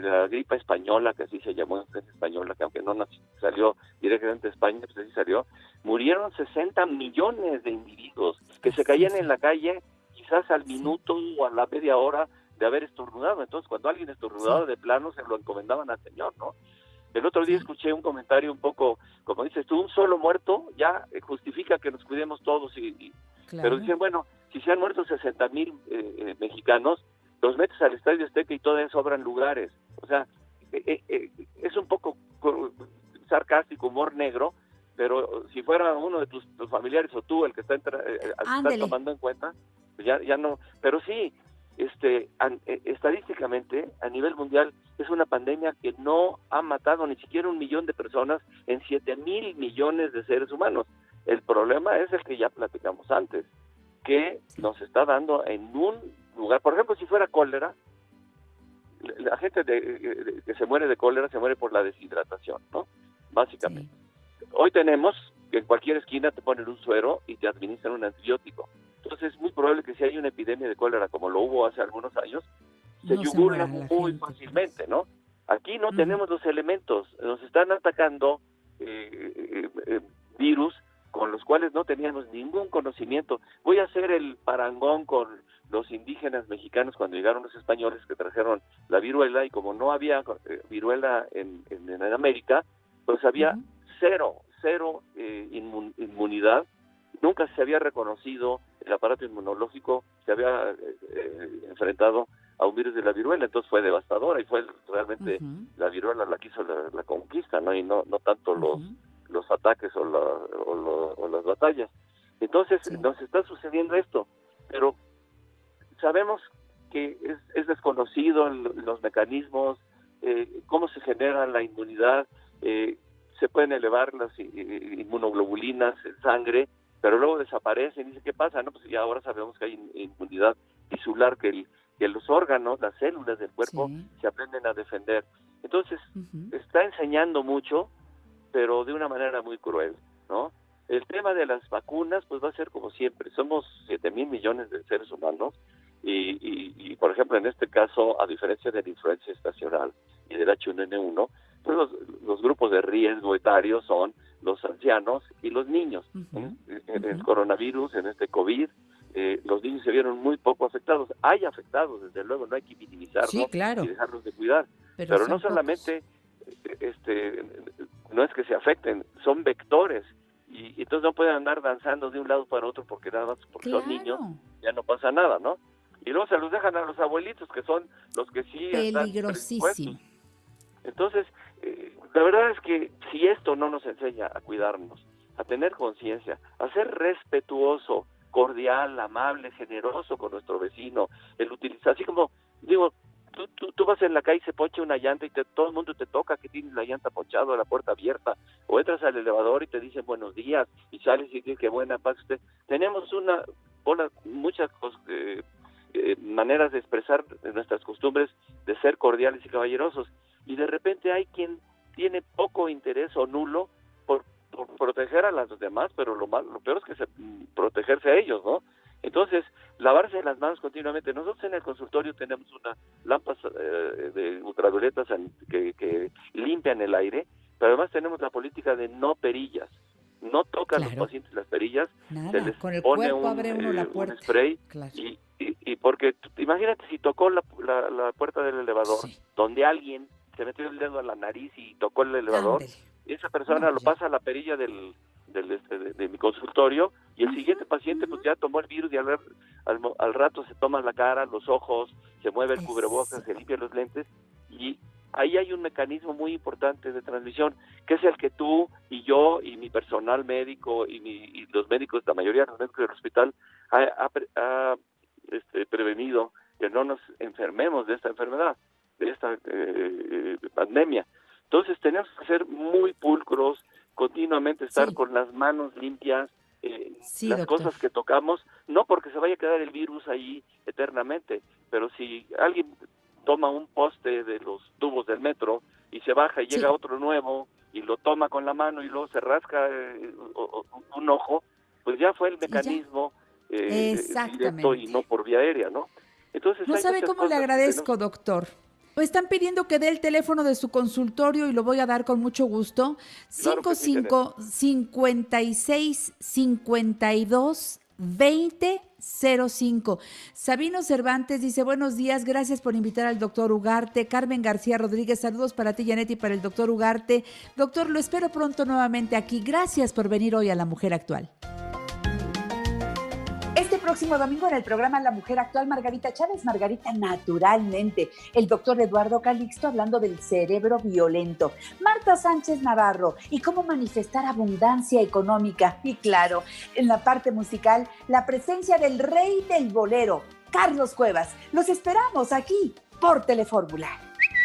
la gripa española, que así se llamó española, que aunque no salió directamente de España, pues así salió, murieron 60 millones de individuos que se caían en la calle quizás al minuto o a la media hora de haber estornudado. Entonces, cuando alguien estornudaba de plano, se lo encomendaban al Señor, ¿no? El otro día escuché un comentario un poco, como dices tú, un solo muerto ya justifica que nos cuidemos todos, y, pero dicen, bueno, si se han muerto 60 mil eh, eh, mexicanos, los metes al Estadio Azteca y todavía sobran lugares. O sea, eh, eh, eh, es un poco sarcástico, humor negro, pero si fuera uno de tus, familiares o tú el que está, tomando en cuenta, pues ya, ya no. Pero sí, este, estadísticamente, a nivel mundial, es una pandemia que no ha matado ni siquiera un millón de personas en siete mil millones de seres humanos. El problema es el que ya platicamos antes, que nos está dando en un lugar. Por ejemplo, si fuera cólera, la gente de, que se muere de cólera se muere por la deshidratación, ¿no? Básicamente. Hoy tenemos que en cualquier esquina te ponen un suero y te administran un antibiótico. Entonces es muy probable que si hay una epidemia de cólera como lo hubo hace algunos años, se no muy fácilmente, ¿no? Aquí no tenemos los elementos, nos están atacando eh, eh, eh, virus con los cuales no teníamos ningún conocimiento. Voy a hacer el parangón con los indígenas mexicanos cuando llegaron los españoles que trajeron la viruela y como no había eh, viruela en, en, América, pues había cero, cero eh, inmunidad, nunca se había reconocido el aparato inmunológico, se había eh, enfrentado a un virus de la viruela, entonces fue devastadora y fue realmente la viruela la que hizo la, conquista, ¿no? Y no, no tanto los, los ataques o, la, o, las batallas. Entonces nos está sucediendo esto, pero sabemos que es, desconocido los mecanismos, eh, cómo se genera la inmunidad, eh, se pueden elevar las inmunoglobulinas en sangre, pero luego desaparecen. Y dice, ¿qué pasa? No, pues ya ahora sabemos que hay inmunidad tisular, que que los órganos, las células del cuerpo se aprenden a defender. Entonces, está enseñando mucho, pero de una manera muy cruel, ¿no? El tema de las vacunas, pues va a ser como siempre. Somos 7 mil millones de seres humanos y, por ejemplo, en este caso, a diferencia de la influencia estacional y del H1N1, pues los, grupos de riesgo etario son los ancianos y los niños. en, el coronavirus, en este COVID, eh, los niños se vieron muy poco afectados. Hay afectados, desde luego, no hay que minimizarlos y dejarlos de cuidar. Pero, no solamente, este, no es que se afecten, son vectores. Y, entonces no pueden andar danzando de un lado para otro porque nada más, porque son niños, ya no pasa nada, ¿no? Y luego se los dejan a los abuelitos que son los que sí peligrosísimo entonces eh, la verdad es que si esto no nos enseña a cuidarnos a tener conciencia a ser respetuoso cordial amable generoso con nuestro vecino el utilizar así como digo Tú, tú, tú, vas en la calle y se pocha una llanta y te, todo el mundo te toca que tienes la llanta ponchada, la puerta abierta, o entras al elevador y te dicen buenos días y sales y dices que buena paz usted. Tenemos una, una muchas cosas, eh, eh, maneras de expresar nuestras costumbres de ser cordiales y caballerosos. Y de repente hay quien tiene poco interés o nulo por, proteger a los demás, pero lo, lo peor es que se, mm, protegerse a ellos, ¿no? Entonces, lavarse las manos continuamente. Nosotros en el consultorio tenemos una lámpara eh, de ultravioletas que, que limpian el aire, pero además tenemos la política de no perillas no tocan los pacientes las perillas, se les pone un, eh, spray y, y, porque imagínate si tocó la, la, puerta del elevador donde alguien se metió el dedo a la nariz y tocó el elevador y esa persona lo pasa a la perilla del, del este, de, mi consultorio y el siguiente paciente pues ya tomó el virus y al, al, al, rato se toma la cara, los ojos, se mueve el cubrebocas, se limpia los lentes y ahí hay un mecanismo muy importante de transmisión, que es el que tú y yo y mi personal médico y, mi, los médicos, la mayoría de los médicos del hospital, ha, este, prevenido que no nos enfermemos de esta enfermedad, de esta eh, pandemia. Entonces tenemos que ser muy pulcros, continuamente estar con las manos limpias, eh, las cosas que tocamos, no porque se vaya a quedar el virus ahí eternamente, pero si alguien toma un poste de los tubos del metro y se baja y llega otro nuevo y lo toma con la mano y luego se rasca eh, un ojo, pues ya fue el mecanismo eh, directo y no por vía aérea, ¿no? Entonces, no sabe cómo le agradezco, doctor. Me están pidiendo que dé el teléfono de su consultorio y lo voy a dar con mucho gusto. 55 56 52 2005. Sabino Cervantes dice, buenos días, gracias por invitar al doctor Ugarte. Carmen García Rodríguez, saludos para ti, Janet, y para el doctor Ugarte. Doctor, lo espero pronto nuevamente aquí. Gracias por venir hoy a La Mujer Actual próximo domingo en el programa La Mujer Actual, Margarita Chávez, Margarita Naturalmente, el doctor Eduardo Calixto hablando del cerebro violento, Marta Sánchez Navarro y cómo manifestar abundancia económica. Y claro, en la parte musical, la presencia del rey del bolero, Carlos Cuevas. Los esperamos aquí por Telefórmula.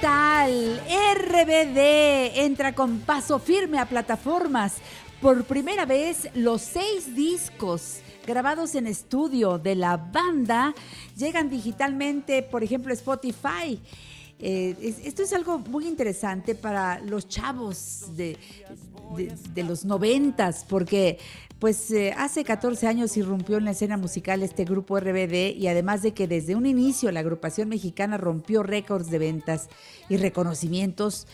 Tal? RBD entra con paso firme a plataformas. Por primera vez, los seis discos grabados en estudio de la banda llegan digitalmente, por ejemplo, Spotify. Eh, esto es algo muy interesante para los chavos de, de los noventas, porque pues eh, hace 14 años irrumpió en la escena musical este grupo RBD y además de que desde un inicio la agrupación mexicana rompió récords de ventas y reconocimientos,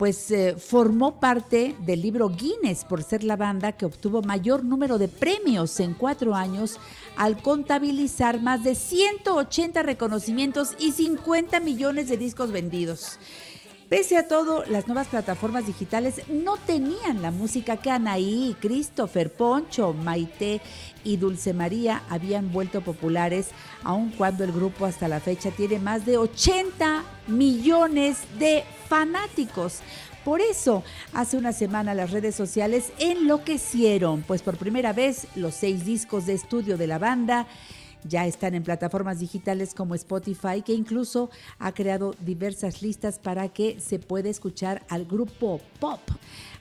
pues eh, formó parte del libro Guinness por ser la banda que obtuvo mayor número de premios en cuatro años al contabilizar más de 180 reconocimientos y 50 millones de discos vendidos. Pese a todo, las nuevas plataformas digitales no tenían la música que Anaí, Christopher, Poncho, Maite y Dulce María habían vuelto populares, aun cuando el grupo hasta la fecha tiene más de 80 millones de fanáticos. Por eso, hace una semana las redes sociales enloquecieron, pues por primera vez los seis discos de estudio de la banda ya están en plataformas digitales como Spotify, que incluso ha creado diversas listas para que se pueda escuchar al grupo pop.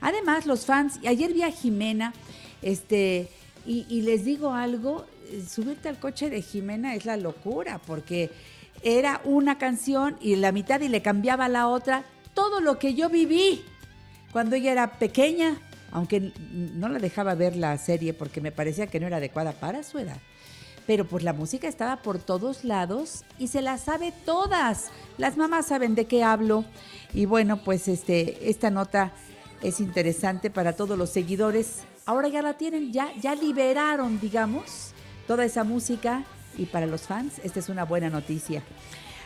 Además, los fans, ayer vi a Jimena, este, y, y les digo algo, subirte al coche de Jimena es la locura, porque era una canción y la mitad y le cambiaba la otra, todo lo que yo viví cuando ella era pequeña, aunque no la dejaba ver la serie porque me parecía que no era adecuada para su edad pero pues la música estaba por todos lados y se la sabe todas. Las mamás saben de qué hablo. Y bueno, pues este, esta nota es interesante para todos los seguidores. Ahora ya la tienen, ya, ya liberaron, digamos, toda esa música. Y para los fans, esta es una buena noticia.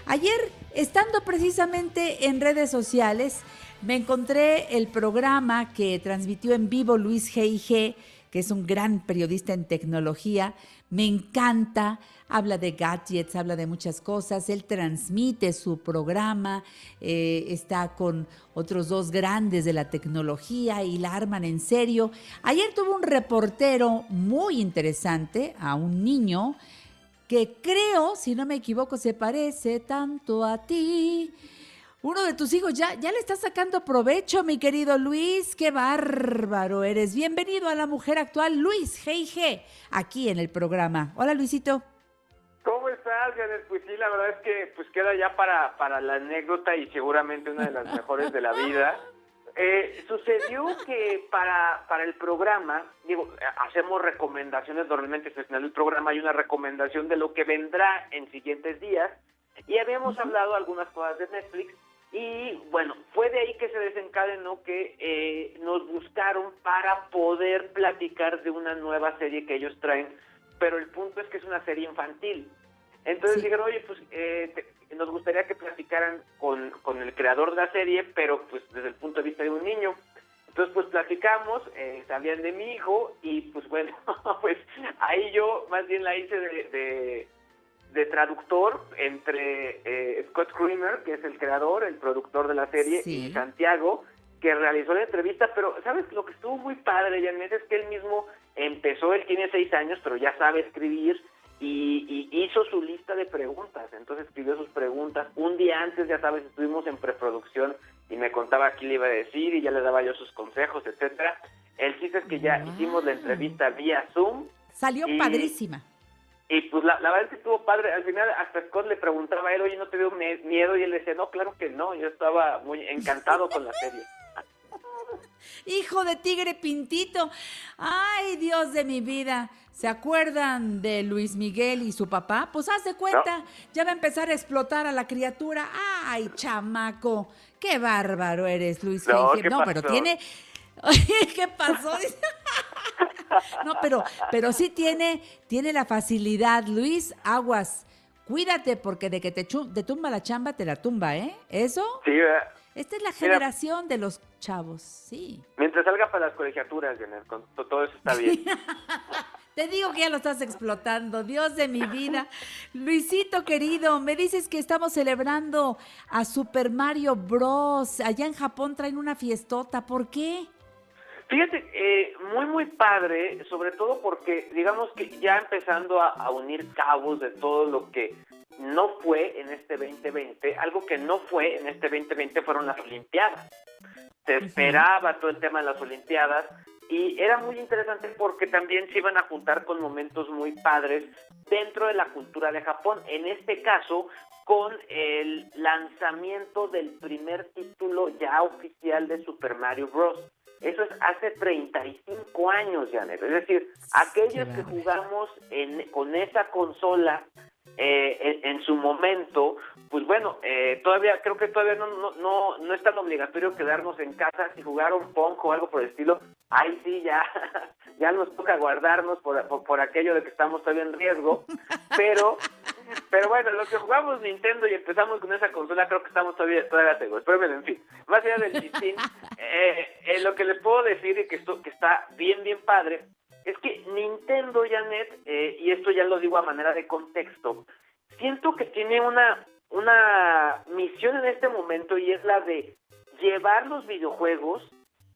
Ayer, estando precisamente en redes sociales, me encontré el programa que transmitió en vivo Luis G.I.G., que es un gran periodista en tecnología, me encanta, habla de gadgets, habla de muchas cosas, él transmite su programa, eh, está con otros dos grandes de la tecnología y la arman en serio. Ayer tuvo un reportero muy interesante a un niño que creo, si no me equivoco, se parece tanto a ti uno de tus hijos ya, ya le está sacando provecho, mi querido Luis. Qué bárbaro eres. Bienvenido a la mujer actual, Luis G.I.G., aquí en el programa. Hola, Luisito. ¿Cómo estás, Janet? Pues sí, la verdad es que pues queda ya para, para la anécdota y seguramente una de las mejores de la vida. Eh, sucedió que para, para el programa, digo, hacemos recomendaciones, normalmente al final del programa hay una recomendación de lo que vendrá en siguientes días y habíamos hablado algunas cosas de Netflix y bueno, fue de ahí que se desencadenó que eh, nos buscaron para poder platicar de una nueva serie que ellos traen, pero el punto es que es una serie infantil. Entonces dijeron, oye, pues eh, nos gustaría que platicaran con, con el creador de la serie, pero pues desde el punto de vista de un niño. Entonces, pues platicamos, eh, sabían de mi hijo y pues bueno, pues ahí yo más bien la hice de de traductor entre eh, Scott Creamer, que es el creador, el productor de la serie, y Santiago, que realizó la entrevista, pero ¿sabes lo que estuvo muy padre, Janet? Es que él mismo empezó, él tiene seis años, pero ya sabe escribir y, hizo su lista de preguntas, entonces escribió sus preguntas. Un día antes, ya sabes, estuvimos en preproducción y me contaba qué le iba a decir y ya le daba yo sus consejos, etcétera. El chiste es que ya hicimos la entrevista vía Zoom. Salió padrísima. Y pues la, verdad es que estuvo padre. Al final hasta Scott le preguntaba a él, oye, ¿no te dio miedo? Y él decía, no, claro que no. Yo estaba muy encantado con la serie. Hijo de tigre pintito. Ay, Dios de mi vida. ¿Se acuerdan de Luis Miguel y su papá? Pues haz de cuenta, ya va a empezar a explotar a la criatura. Ay, chamaco, qué bárbaro eres, Luis no, no pero tiene... ¿Qué pasó? No, pero, pero sí tiene, tiene la facilidad, Luis, aguas. Cuídate porque de que te, te tumba la chamba, te la tumba, ¿eh? ¿Eso? Sí, Esta es la generación de los chavos, sí. Mientras salga para las colegiaturas, Janet, todo eso está bien. Te digo que ya lo estás explotando, Dios de mi vida. Luisito querido, me dices que estamos celebrando a Super Mario Bros. Allá en Japón traen una fiestota, ¿por qué? Fíjate, eh, muy, muy padre, sobre todo porque, digamos que ya empezando a, unir cabos de todo lo que no fue en este 2020, algo que no fue en este 2020 fueron las Olimpiadas. Se esperaba todo el tema de las Olimpiadas y era muy interesante porque también se iban a juntar con momentos muy padres dentro de la cultura de Japón. En este caso, con el lanzamiento del primer título ya oficial de Super Mario Bros. Eso es hace 35 años, Janet. Es decir, aquellos que jugamos en, con esa consola eh, en, su momento, pues bueno, eh, todavía creo que todavía no, no, no, no, es tan obligatorio quedarnos en casa si jugar un punk o algo por el estilo. Ahí sí ya, ya nos toca guardarnos por, por, aquello de que estamos todavía en riesgo, pero Pero bueno, los que jugamos Nintendo y empezamos con esa consola, creo que estamos todavía, todavía seguros. Pero bueno, en fin, más allá del chistín, eh, eh, lo que les puedo decir y que, esto, que está bien, bien padre, es que Nintendo, Janet, eh, y esto ya lo digo a manera de contexto, siento que tiene una, una misión en este momento y es la de llevar los videojuegos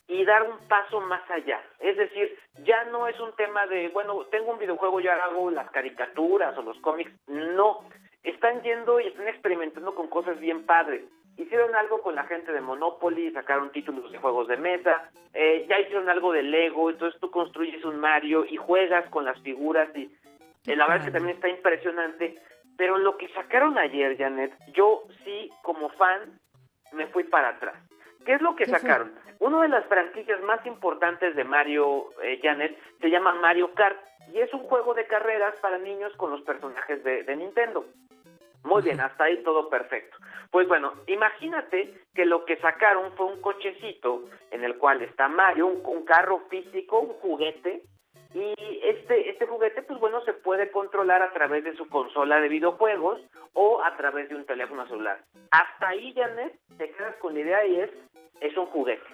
y dar un paso más allá. Es decir, ya no es un tema de, bueno, tengo un videojuego, ya hago las caricaturas o los cómics. No, están yendo y están experimentando con cosas bien padres. Hicieron algo con la gente de Monopoly, sacaron títulos de juegos de mesa, eh, ya hicieron algo de Lego, entonces tú construyes un Mario y juegas con las figuras y eh, la verdad es que también está impresionante. Pero lo que sacaron ayer, Janet, yo sí, como fan, me fui para atrás. ¿Qué es lo que sacaron? Una de las franquicias más importantes de Mario, eh, Janet, se llama Mario Kart y es un juego de carreras para niños con los personajes de, Nintendo. Muy bien, hasta ahí todo perfecto. Pues bueno, imagínate que lo que sacaron fue un cochecito en el cual está Mario, un, carro físico, un juguete, y este, este juguete, pues bueno, se puede controlar a través de su consola de videojuegos o a través de un teléfono celular. Hasta ahí, Janet, te quedas con la idea y es, es un juguete.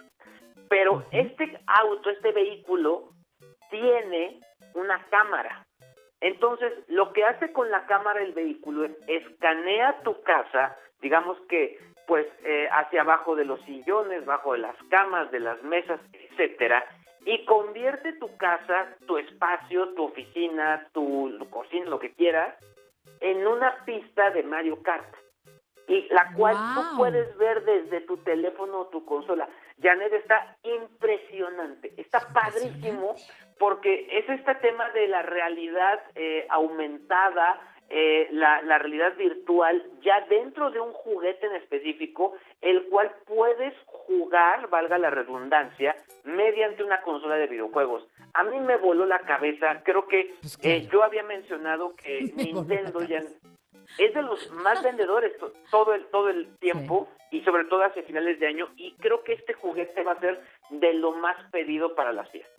Pero este auto, este vehículo, tiene una cámara. Entonces, lo que hace con la cámara el vehículo es escanea tu casa, digamos que pues eh, hacia abajo de los sillones, bajo de las camas, de las mesas, etcétera, y convierte tu casa, tu espacio, tu oficina, tu, cocina, lo que quieras, en una pista de Mario Kart. Y la cual tú puedes ver desde tu teléfono o tu consola. Janet está impresionante, está padrísimo porque es este tema de la realidad eh, aumentada, eh, la, la, realidad virtual ya dentro de un juguete en específico, el cual puedes jugar, valga la redundancia, mediante una consola de videojuegos. A mí me voló la cabeza, creo que pues eh, yo había mencionado que Nintendo ya es de los más vendedores todo el todo el tiempo y sobre todo hacia finales de año y creo que este juguete va a ser de lo más pedido para las fiestas.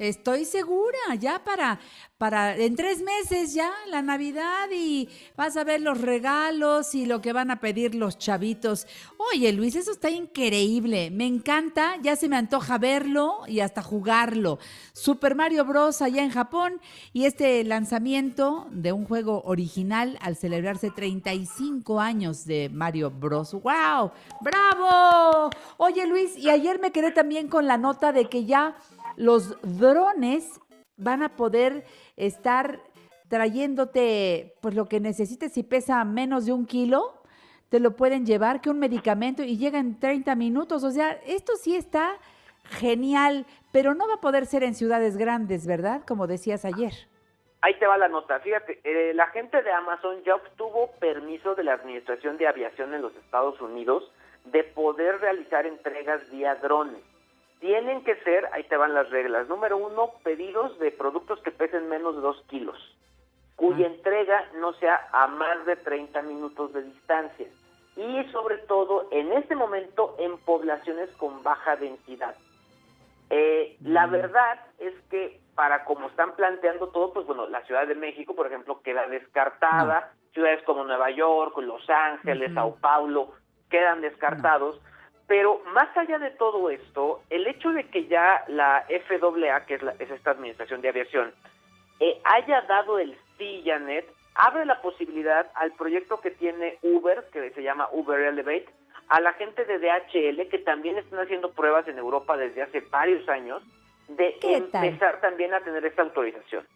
Estoy segura, ya para, para, en tres meses ya, la Navidad y vas a ver los regalos y lo que van a pedir los chavitos. Oye, Luis, eso está increíble. Me encanta, ya se me antoja verlo y hasta jugarlo. Super Mario Bros. allá en Japón y este lanzamiento de un juego original al celebrarse 35 años de Mario Bros. ¡Wow! ¡Bravo! Oye, Luis, y ayer me quedé también con la nota de que ya los drones van a poder estar trayéndote pues lo que necesites si pesa menos de un kilo, te lo pueden llevar que un medicamento y llega en 30 minutos. O sea, esto sí está genial, pero no va a poder ser en ciudades grandes, ¿verdad? Como decías ayer. Ahí te va la nota. Fíjate, eh, la gente de Amazon ya obtuvo permiso de la Administración de Aviación en los Estados Unidos de poder realizar entregas vía drones tienen que ser, ahí te van las reglas. Número uno, pedidos de productos que pesen menos de dos kilos, cuya ah. entrega no sea a más de 30 minutos de distancia. Y sobre todo, en este momento, en poblaciones con baja densidad. Eh, la verdad es que para como están planteando todo, pues bueno, la Ciudad de México, por ejemplo, queda descartada, ciudades como Nueva York, Los Ángeles, Sao Paulo, quedan descartados. Pero más allá de todo esto, el hecho de que ya la FAA, que es, esta administración de aviación, eh, haya dado el sí, Janet, abre la posibilidad al proyecto que tiene Uber, que se llama Uber Elevate, a la gente de DHL, que también están haciendo pruebas en Europa desde hace varios años, de empezar también a tener esta autorización.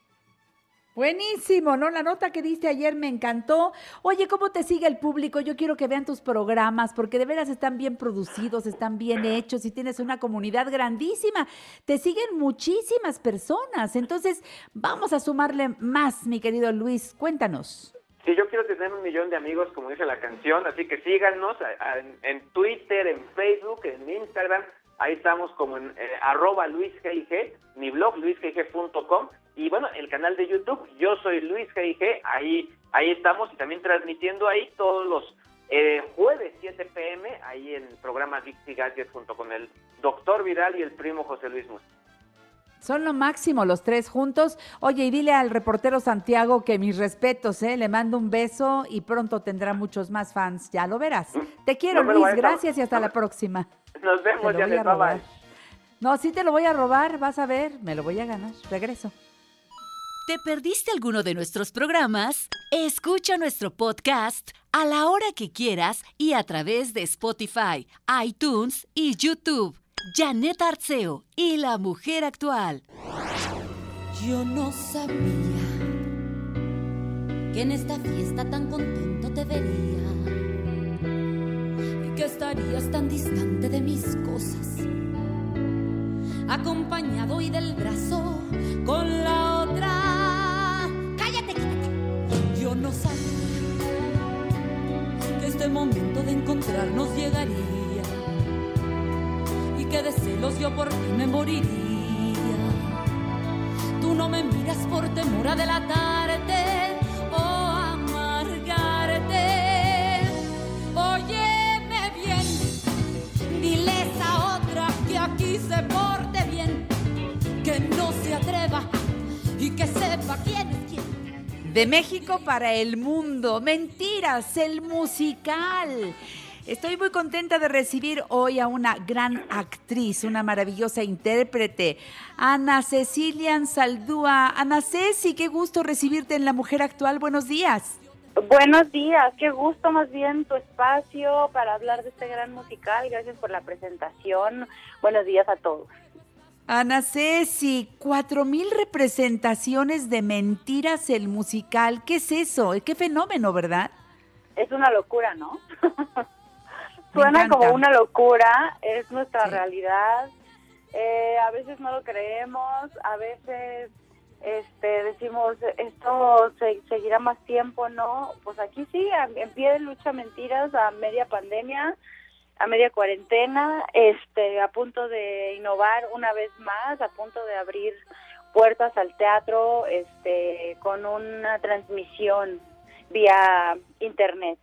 Buenísimo, ¿no? La nota que diste ayer me encantó. Oye, ¿cómo te sigue el público? Yo quiero que vean tus programas porque de veras están bien producidos, están bien hechos y tienes una comunidad grandísima. Te siguen muchísimas personas. Entonces, vamos a sumarle más, mi querido Luis. Cuéntanos. Sí, yo quiero tener un millón de amigos, como dice la canción, así que síganos en, Twitter, en Facebook, en Instagram. Ahí estamos como en eh, arroba luisgig, mi blog luisgig.com y bueno, el canal de YouTube, yo soy Luis G.I.G., ahí, ahí estamos y también transmitiendo ahí todos los eh, jueves 7 pm, ahí en el programa Dixie Gadget junto con el doctor Viral y el primo José Luis Mus. Son lo máximo los tres juntos. Oye, y dile al reportero Santiago que mis respetos, ¿eh? Le mando un beso y pronto tendrá muchos más fans. Ya lo verás. Te quiero, No Luis. Gracias y hasta la próxima. Nos vemos, ya les. No, sí te lo voy a robar, vas a ver. Me lo voy a ganar. Regreso. ¿Te perdiste alguno de nuestros programas? Escucha nuestro podcast a la hora que quieras y a través de Spotify, iTunes y YouTube. Janet Arceo y la mujer actual. Yo no sabía que en esta fiesta tan contento te vería y que estarías tan distante de mis cosas, acompañado y del brazo con la otra. ¡Cállate, cállate! Yo no sabía que este momento de encontrarnos llegaría y que de celos yo por ti me moriría. Tú no me miras por temor a delatarte De México para el mundo. Mentiras, el musical. Estoy muy contenta de recibir hoy a una gran actriz, una maravillosa intérprete, Ana Cecilia Saldúa. Ana Ceci, qué gusto recibirte en La Mujer Actual. Buenos días. Buenos días, qué gusto más bien tu espacio para hablar de este gran musical. Gracias por la presentación. Buenos días a todos. Ana Ceci, cuatro mil representaciones de Mentiras el musical. ¿Qué es eso? Qué fenómeno, ¿verdad? Es una locura, ¿no? Suena como una locura, es nuestra Sí. realidad. Eh, a veces no lo creemos, a veces este, decimos, esto se- seguirá más tiempo, ¿no? Pues aquí sí, en pie de lucha mentiras, a media pandemia, a media cuarentena, este, a punto de innovar una vez más, a punto de abrir puertas al teatro, este, con una transmisión vía internet.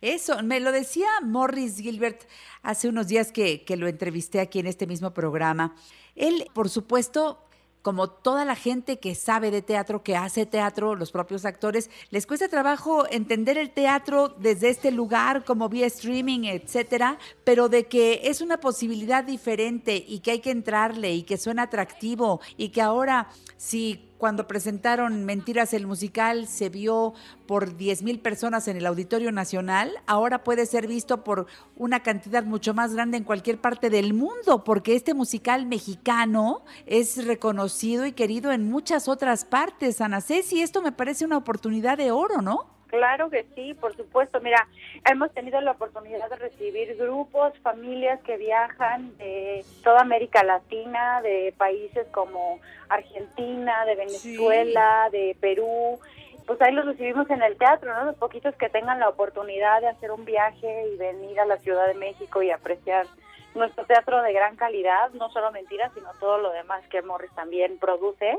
Eso, me lo decía Morris Gilbert hace unos días que, que lo entrevisté aquí en este mismo programa. Él, por supuesto, como toda la gente que sabe de teatro, que hace teatro, los propios actores, les cuesta trabajo entender el teatro desde este lugar, como vía streaming, etcétera, pero de que es una posibilidad diferente y que hay que entrarle y que suena atractivo y que ahora, si cuando presentaron Mentiras el musical se vio por 10 mil personas en el Auditorio Nacional, ahora puede ser visto por una cantidad mucho más grande en cualquier parte del mundo, porque este musical mexicano es reconocido y querido en muchas otras partes. Ana Ceci, esto me parece una oportunidad de oro, ¿no? Claro que sí, por supuesto. Mira, hemos tenido la oportunidad de recibir grupos, familias que viajan de toda América Latina, de países como Argentina, de Venezuela, de Perú. Pues ahí los recibimos en el teatro, ¿no? Los poquitos que tengan la oportunidad de hacer un viaje y venir a la Ciudad de México y apreciar nuestro teatro de gran calidad, no solo mentiras, sino todo lo demás que Morris también produce.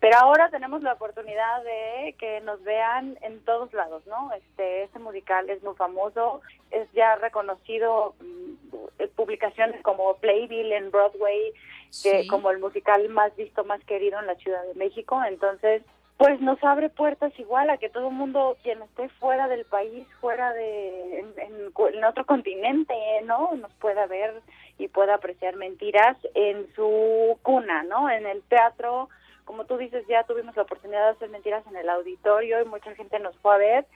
Pero ahora tenemos la oportunidad de que nos vean en todos lados, ¿no? Este, este musical es muy famoso, es ya reconocido mm, en publicaciones como Playbill en Broadway, que como el musical más visto, más querido en la Ciudad de México. Entonces, pues nos abre puertas igual a que todo el mundo, quien esté fuera del país, fuera de, en, en en otro continente, ¿no? Nos pueda ver y pueda apreciar mentiras en su cuna, ¿no? En el teatro, como tú dices, ya tuvimos la oportunidad de hacer mentiras en el auditorio y mucha gente nos fue a ver,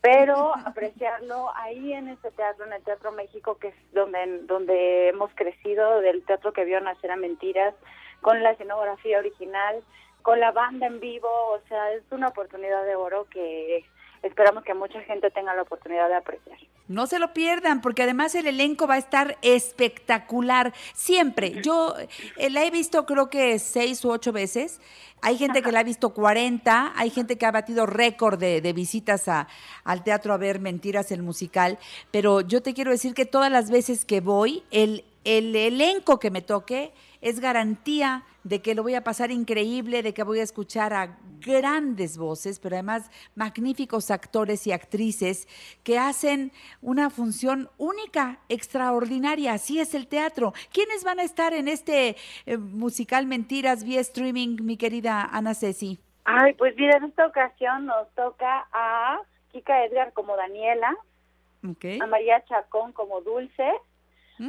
pero apreciarlo ahí en ese teatro, en el Teatro México, que es donde, donde hemos crecido, del teatro que vio nacer a mentiras, con la escenografía original, con la banda en vivo, o sea, es una oportunidad de oro que esperamos que mucha gente tenga la oportunidad de apreciar. No se lo pierdan, porque además el elenco va a estar espectacular. Siempre. Yo eh, la he visto creo que seis u ocho veces. Hay gente que la ha visto 40, hay gente que ha batido récord de, de visitas a- al teatro a ver Mentiras el musical, pero yo te quiero decir que todas las veces que voy, el, el elenco que me toque es garantía de que lo voy a pasar increíble, de que voy a escuchar a grandes voces, pero además magníficos actores y actrices que hacen una función única, extraordinaria. Así es el teatro. ¿Quiénes van a estar en este eh, musical Mentiras vía streaming, mi querida Ana Ceci? Ay, pues mira, en esta ocasión nos toca a Kika Edgar como Daniela, a María Chacón como Dulce,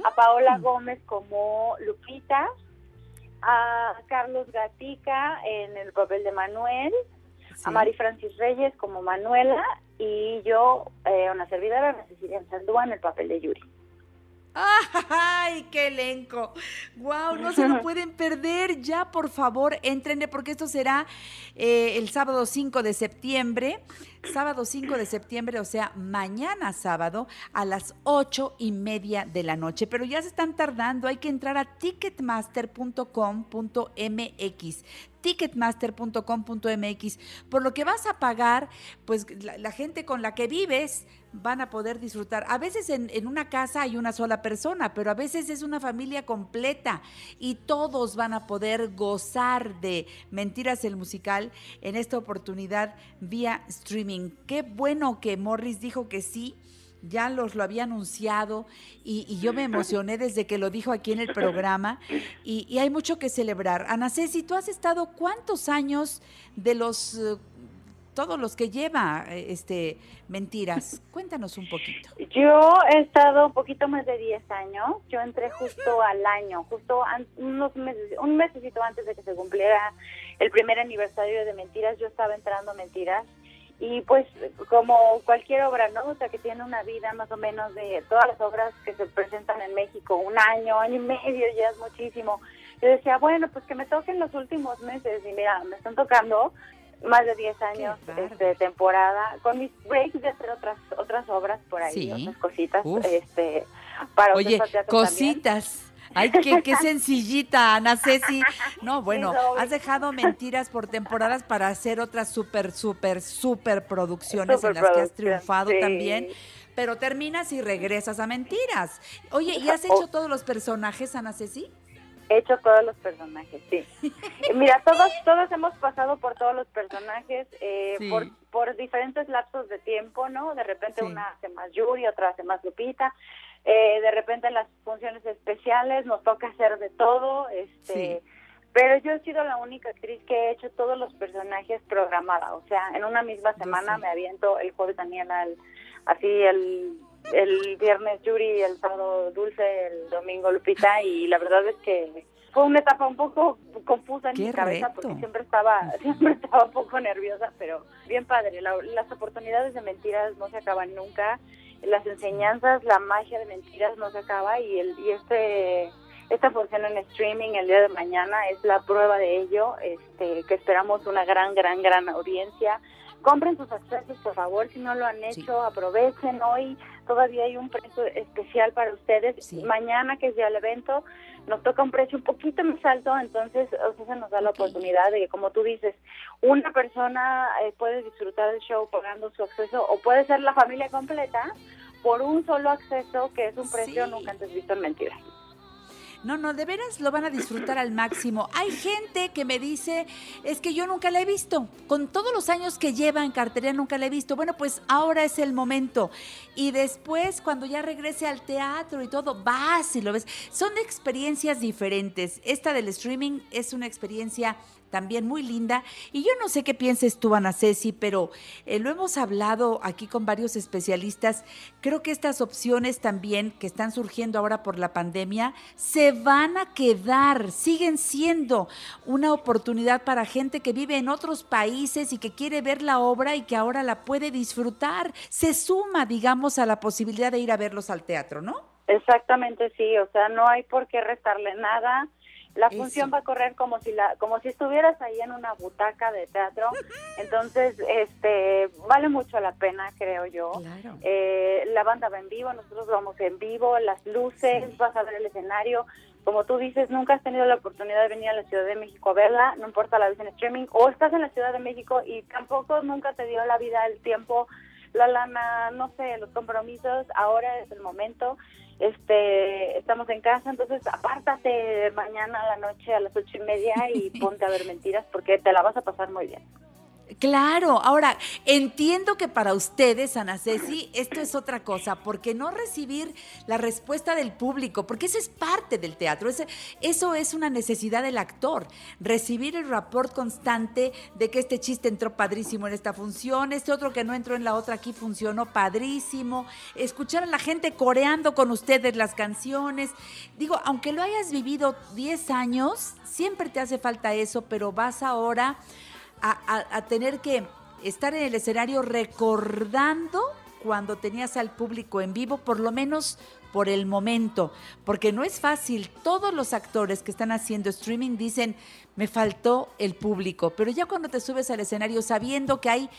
a Paola Gómez como Lupita, a Carlos Gatica en el papel de Manuel, a Mari Francis Reyes como Manuela y yo, eh, una servidora, Cecilia Sandúa en el papel de Yuri. ¡Ay, qué elenco! ¡Wow! No se lo pueden perder. Ya, por favor, entrenle, porque esto será eh, el sábado 5 de septiembre. Sábado 5 de septiembre, o sea, mañana sábado a las ocho y media de la noche. Pero ya se están tardando. Hay que entrar a ticketmaster.com.mx ticketmaster.com.mx. Por lo que vas a pagar, pues la, gente con la que vives van a poder disfrutar. A veces en, en, una casa hay una sola persona, pero a veces es una familia completa y todos van a poder gozar de Mentiras el Musical en esta oportunidad vía streaming. Qué bueno que Morris dijo que sí ya los lo había anunciado y, yo me emocioné desde que lo dijo aquí en el programa y, hay mucho que celebrar. Ana Ceci, tú has estado cuántos años de los... Todos los que lleva eh, este mentiras. Cuéntanos un poquito. Yo he estado un poquito más de 10 años. Yo entré justo al año, justo unos meses, un mesecito antes de que se cumpliera el primer aniversario de Mentiras. Yo estaba entrando a Mentiras y pues como cualquier obra, ¿no? O sea, que tiene una vida más o menos de todas las obras que se presentan en México, un año, año y medio, ya es muchísimo. Yo decía, bueno, pues que me toquen los últimos meses y mira, me están tocando más de 10 años este, de temporada, con mis breaks de hacer otras otras obras por ahí, otras cositas, este para Oye, cositas. Ay, qué, qué sencillita, Ana Ceci. No, bueno, has dejado mentiras por temporadas para hacer otras súper, súper, súper producciones en las que has triunfado también. Pero terminas y regresas a mentiras. Oye, ¿y has hecho todos los personajes, Ana Ceci? He hecho todos los personajes, sí. Mira, todos todos hemos pasado por todos los personajes eh, por, por diferentes lapsos de tiempo, ¿no? De repente una hace más Yuri, otra hace más Lupita. Eh, de repente en las funciones especiales nos toca hacer de todo, este, pero yo he sido la única actriz que he hecho todos los personajes programados, o sea, en una misma semana me aviento el jueves Daniela, así el, el viernes Yuri, el sábado Dulce, el domingo Lupita y la verdad es que fue una etapa un poco confusa en mi cabeza porque siempre estaba siempre estaba un poco nerviosa, pero bien padre. las oportunidades de mentiras no se acaban nunca. Las enseñanzas, la magia de mentiras no se acaba y, el, y este esta función en streaming el día de mañana es la prueba de ello, este, que esperamos una gran, gran, gran audiencia. Compren sus accesos, por favor, si no lo han hecho, aprovechen hoy, todavía hay un precio especial para ustedes. Mañana, que es ya el evento, nos toca un precio un poquito más alto, entonces o se nos da la oportunidad de que, como tú dices, una persona eh, puede disfrutar del show pagando su acceso o puede ser la familia completa por un solo acceso que es un precio nunca antes visto en mentiras. No, no, de veras lo van a disfrutar al máximo. Hay gente que me dice, es que yo nunca la he visto. Con todos los años que lleva en cartería nunca la he visto. Bueno, pues ahora es el momento. Y después, cuando ya regrese al teatro y todo, vas y lo ves. Son experiencias diferentes. Esta del streaming es una experiencia también muy linda. Y yo no sé qué pienses tú, Ana Ceci, pero eh, lo hemos hablado aquí con varios especialistas. Creo que estas opciones también que están surgiendo ahora por la pandemia se van a quedar, siguen siendo una oportunidad para gente que vive en otros países y que quiere ver la obra y que ahora la puede disfrutar. Se suma, digamos, a la posibilidad de ir a verlos al teatro, ¿no? Exactamente, sí, o sea, no hay por qué restarle nada la función va a correr como si la como si estuvieras ahí en una butaca de teatro. Entonces este vale mucho la pena creo yo. Eh, la banda va en vivo nosotros vamos en vivo las luces vas a ver el escenario. Como tú dices nunca has tenido la oportunidad de venir a la Ciudad de México a verla no importa la vez en streaming o estás en la Ciudad de México y tampoco nunca te dio la vida el tiempo la lana no sé los compromisos. Ahora es el momento este, estamos en casa, entonces apártate mañana a la noche a las ocho y media y ponte a ver mentiras porque te la vas a pasar muy bien. Claro, ahora entiendo que para ustedes, Ana Ceci, esto es otra cosa, porque no recibir la respuesta del público, porque eso es parte del teatro, eso es una necesidad del actor, recibir el rapport constante de que este chiste entró padrísimo en esta función, este otro que no entró en la otra aquí funcionó padrísimo, escuchar a la gente coreando con ustedes las canciones. Digo, aunque lo hayas vivido 10 años, siempre te hace falta eso, pero vas ahora a, tener que estar en el escenario recordando cuando tenías al público en vivo, por lo menos por el momento, porque no es fácil. Todos los actores que están haciendo streaming dicen, me faltó el público, pero ya cuando te subes al escenario sabiendo que hay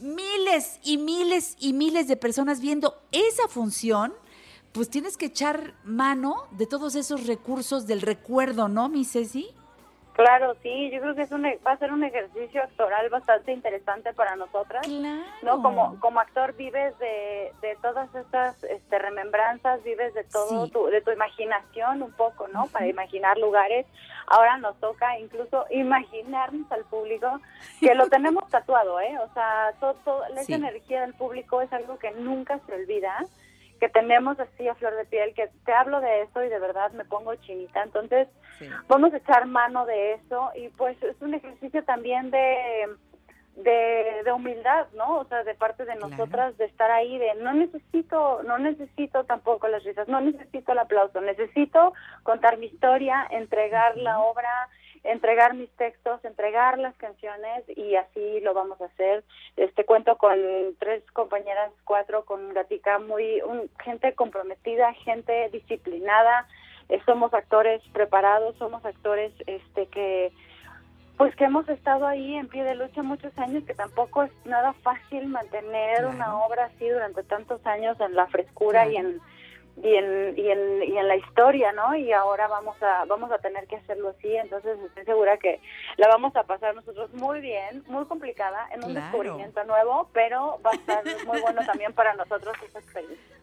miles y miles y miles de personas viendo esa función, pues tienes que echar mano de todos esos recursos del recuerdo, ¿no, mi Ceci? Claro, sí, yo creo que es un, va a ser un ejercicio actoral bastante interesante para nosotras. ¿no? Como, como actor vives de, de todas estas este, remembranzas, vives de todo tu, de tu imaginación un poco, ¿no? Para imaginar lugares. Ahora nos toca incluso imaginarnos al público, que lo tenemos tatuado, ¿eh? O sea, todo, esa energía del público es algo que nunca se olvida que tenemos así a flor de piel, que te hablo de eso y de verdad me pongo chinita. Entonces, vamos a echar mano de eso y pues es un ejercicio también de, de, humildad, ¿no? O sea, de parte de nosotras de estar ahí, de no necesito, no necesito tampoco las risas, no necesito el aplauso, necesito contar mi historia, entregar la obra entregar mis textos, entregar las canciones y así lo vamos a hacer. Este cuento con tres compañeras, cuatro con Gatica, muy un, gente comprometida, gente disciplinada. Eh, somos actores preparados, somos actores este que pues que hemos estado ahí en pie de lucha muchos años, que tampoco es nada fácil mantener una obra así durante tantos años en la frescura y en y en, y en, y en la historia, ¿no? Y ahora vamos a, vamos a tener que hacerlo así, entonces estoy segura que la vamos a pasar nosotros muy bien, muy complicada, en un descubrimiento nuevo, pero va a estar muy bueno también para nosotros esa experiencia.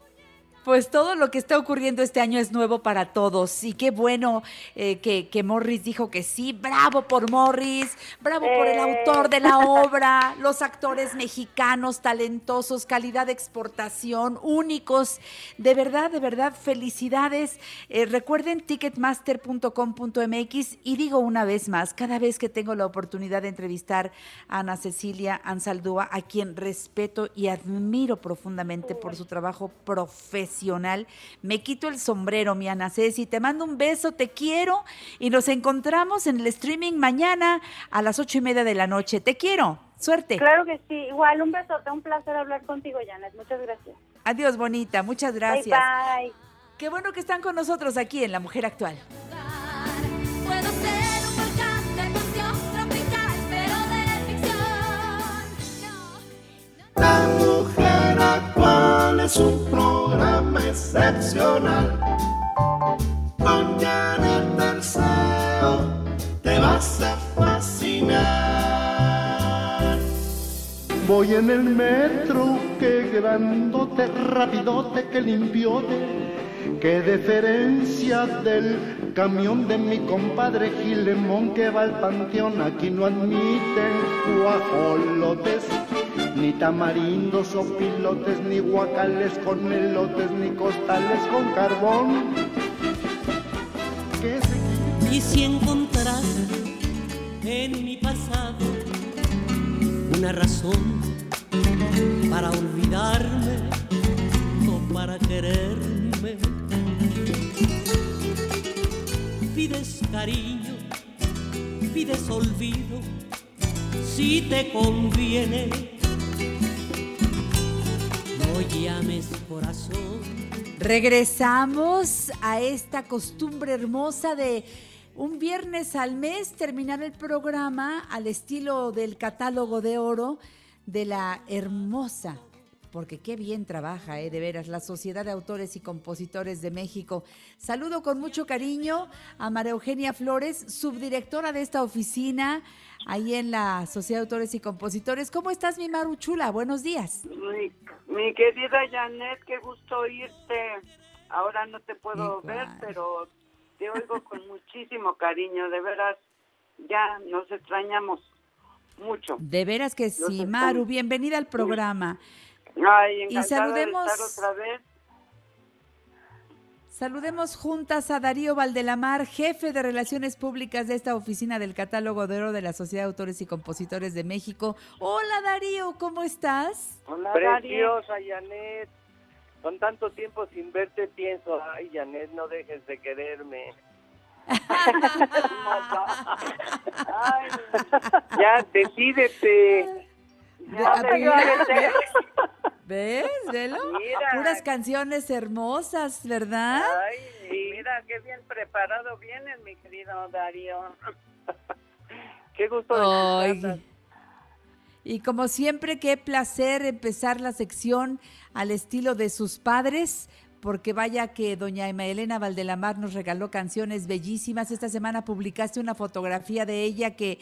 Pues todo lo que está ocurriendo este año es nuevo para todos y qué bueno eh, que, Morris dijo que sí. Bravo por Morris, bravo por el eh. autor de la obra, los actores mexicanos talentosos, calidad de exportación, únicos. De verdad, de verdad, felicidades. Eh, recuerden ticketmaster.com.mx y digo una vez más, cada vez que tengo la oportunidad de entrevistar a Ana Cecilia Ansaldúa, a quien respeto y admiro profundamente por su trabajo profesional me quito el sombrero, mi Ana Ceci. Te mando un beso, te quiero y nos encontramos en el streaming mañana a las ocho y media de la noche. Te quiero. Suerte. Claro que sí. Igual, un besote. Un placer hablar contigo, Janet. Muchas gracias. Adiós, bonita. Muchas gracias. Bye, bye. Qué bueno que están con nosotros aquí en La Mujer Actual. La Actual es un programa excepcional. Con Janet Arceo te vas a fascinar. Voy en el metro, qué grandote, rapidote, que limpiote. Qué deferencia del camión de mi compadre Gilemón que va al panteón. Aquí no admiten guajolotes ni tamarindos o pilotes, ni guacales con elotes, ni costales con carbón. Y si encontrase en mi pasado una razón para olvidarme o para quererme, pides cariño, pides olvido, si te conviene llames corazón. Regresamos a esta costumbre hermosa de un viernes al mes terminar el programa al estilo del catálogo de oro de la hermosa porque qué bien trabaja, eh, de veras, la Sociedad de Autores y Compositores de México. Saludo con mucho cariño a María Eugenia Flores, subdirectora de esta oficina, ahí en la Sociedad de Autores y Compositores. ¿Cómo estás, mi Maru Chula? Buenos días. Mi, querida Janet, qué gusto oírte. Ahora no te puedo ver, pero te oigo con muchísimo cariño, de veras, ya nos extrañamos mucho. De veras que sí, Maru, bienvenida al programa. Ay, Y saludemos- de estar otra vez. Saludemos juntas a Darío Valdelamar, jefe de Relaciones Públicas de esta oficina del Catálogo de Oro de la Sociedad de Autores y Compositores de México. Hola Darío, ¿cómo estás? Preciosa, Janet. Con tanto tiempo sin verte, pienso, ay, Janet, no dejes de quererme. ya, decídete. Ya, decídete. ¿Ves? ¿Velo? Mira. Puras canciones hermosas, ¿verdad? Ay, mira qué bien preparado vienes, mi querido Darío. Qué gusto de. Y como siempre, qué placer empezar la sección al estilo de sus padres, porque vaya que doña Emma Elena Valdelamar nos regaló canciones bellísimas. Esta semana publicaste una fotografía de ella que,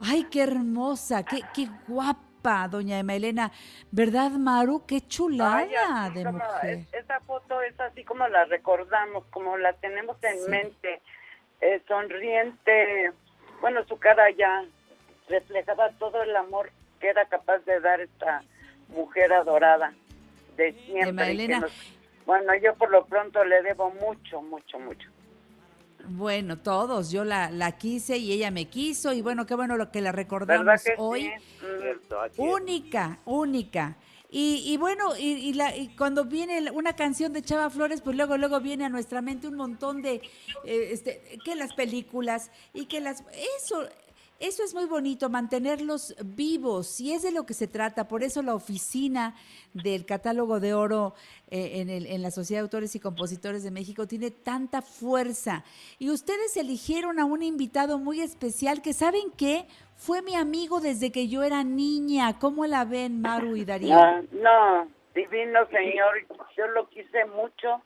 ay, qué hermosa, qué, qué guapa, doña Emma Elena. ¿Verdad, Maru? Qué chulada Ay, de mujer. es- Esa foto es así como la recordamos, como la tenemos en Sí. mente, eh, sonriente. Bueno, su cara ya reflejaba todo el amor que era capaz de dar esta mujer adorada de siempre. Que Elena. nos- bueno, yo por lo pronto le debo mucho, mucho, mucho. Bueno, todos. Yo la, la quise y ella me quiso. Y bueno, qué bueno lo que la recordamos ¿Verdad que hoy. sí? Mm. Única, única. Y, y bueno, y, y la- y cuando viene una canción de Chava Flores, pues luego, luego viene a nuestra mente un montón de, eh, este, que las películas y que las, eso, eso es muy bonito, mantenerlos vivos, y es de lo que se trata. Por eso la oficina del catálogo de oro eh, en, el- en la Sociedad de Autores y Compositores de México tiene tanta fuerza. Y ustedes eligieron a un invitado muy especial que, ¿saben qué? Fue mi amigo desde que yo era niña. ¿Cómo la ven, Maru y Darío? Ah, no, divino señor, yo lo quise mucho.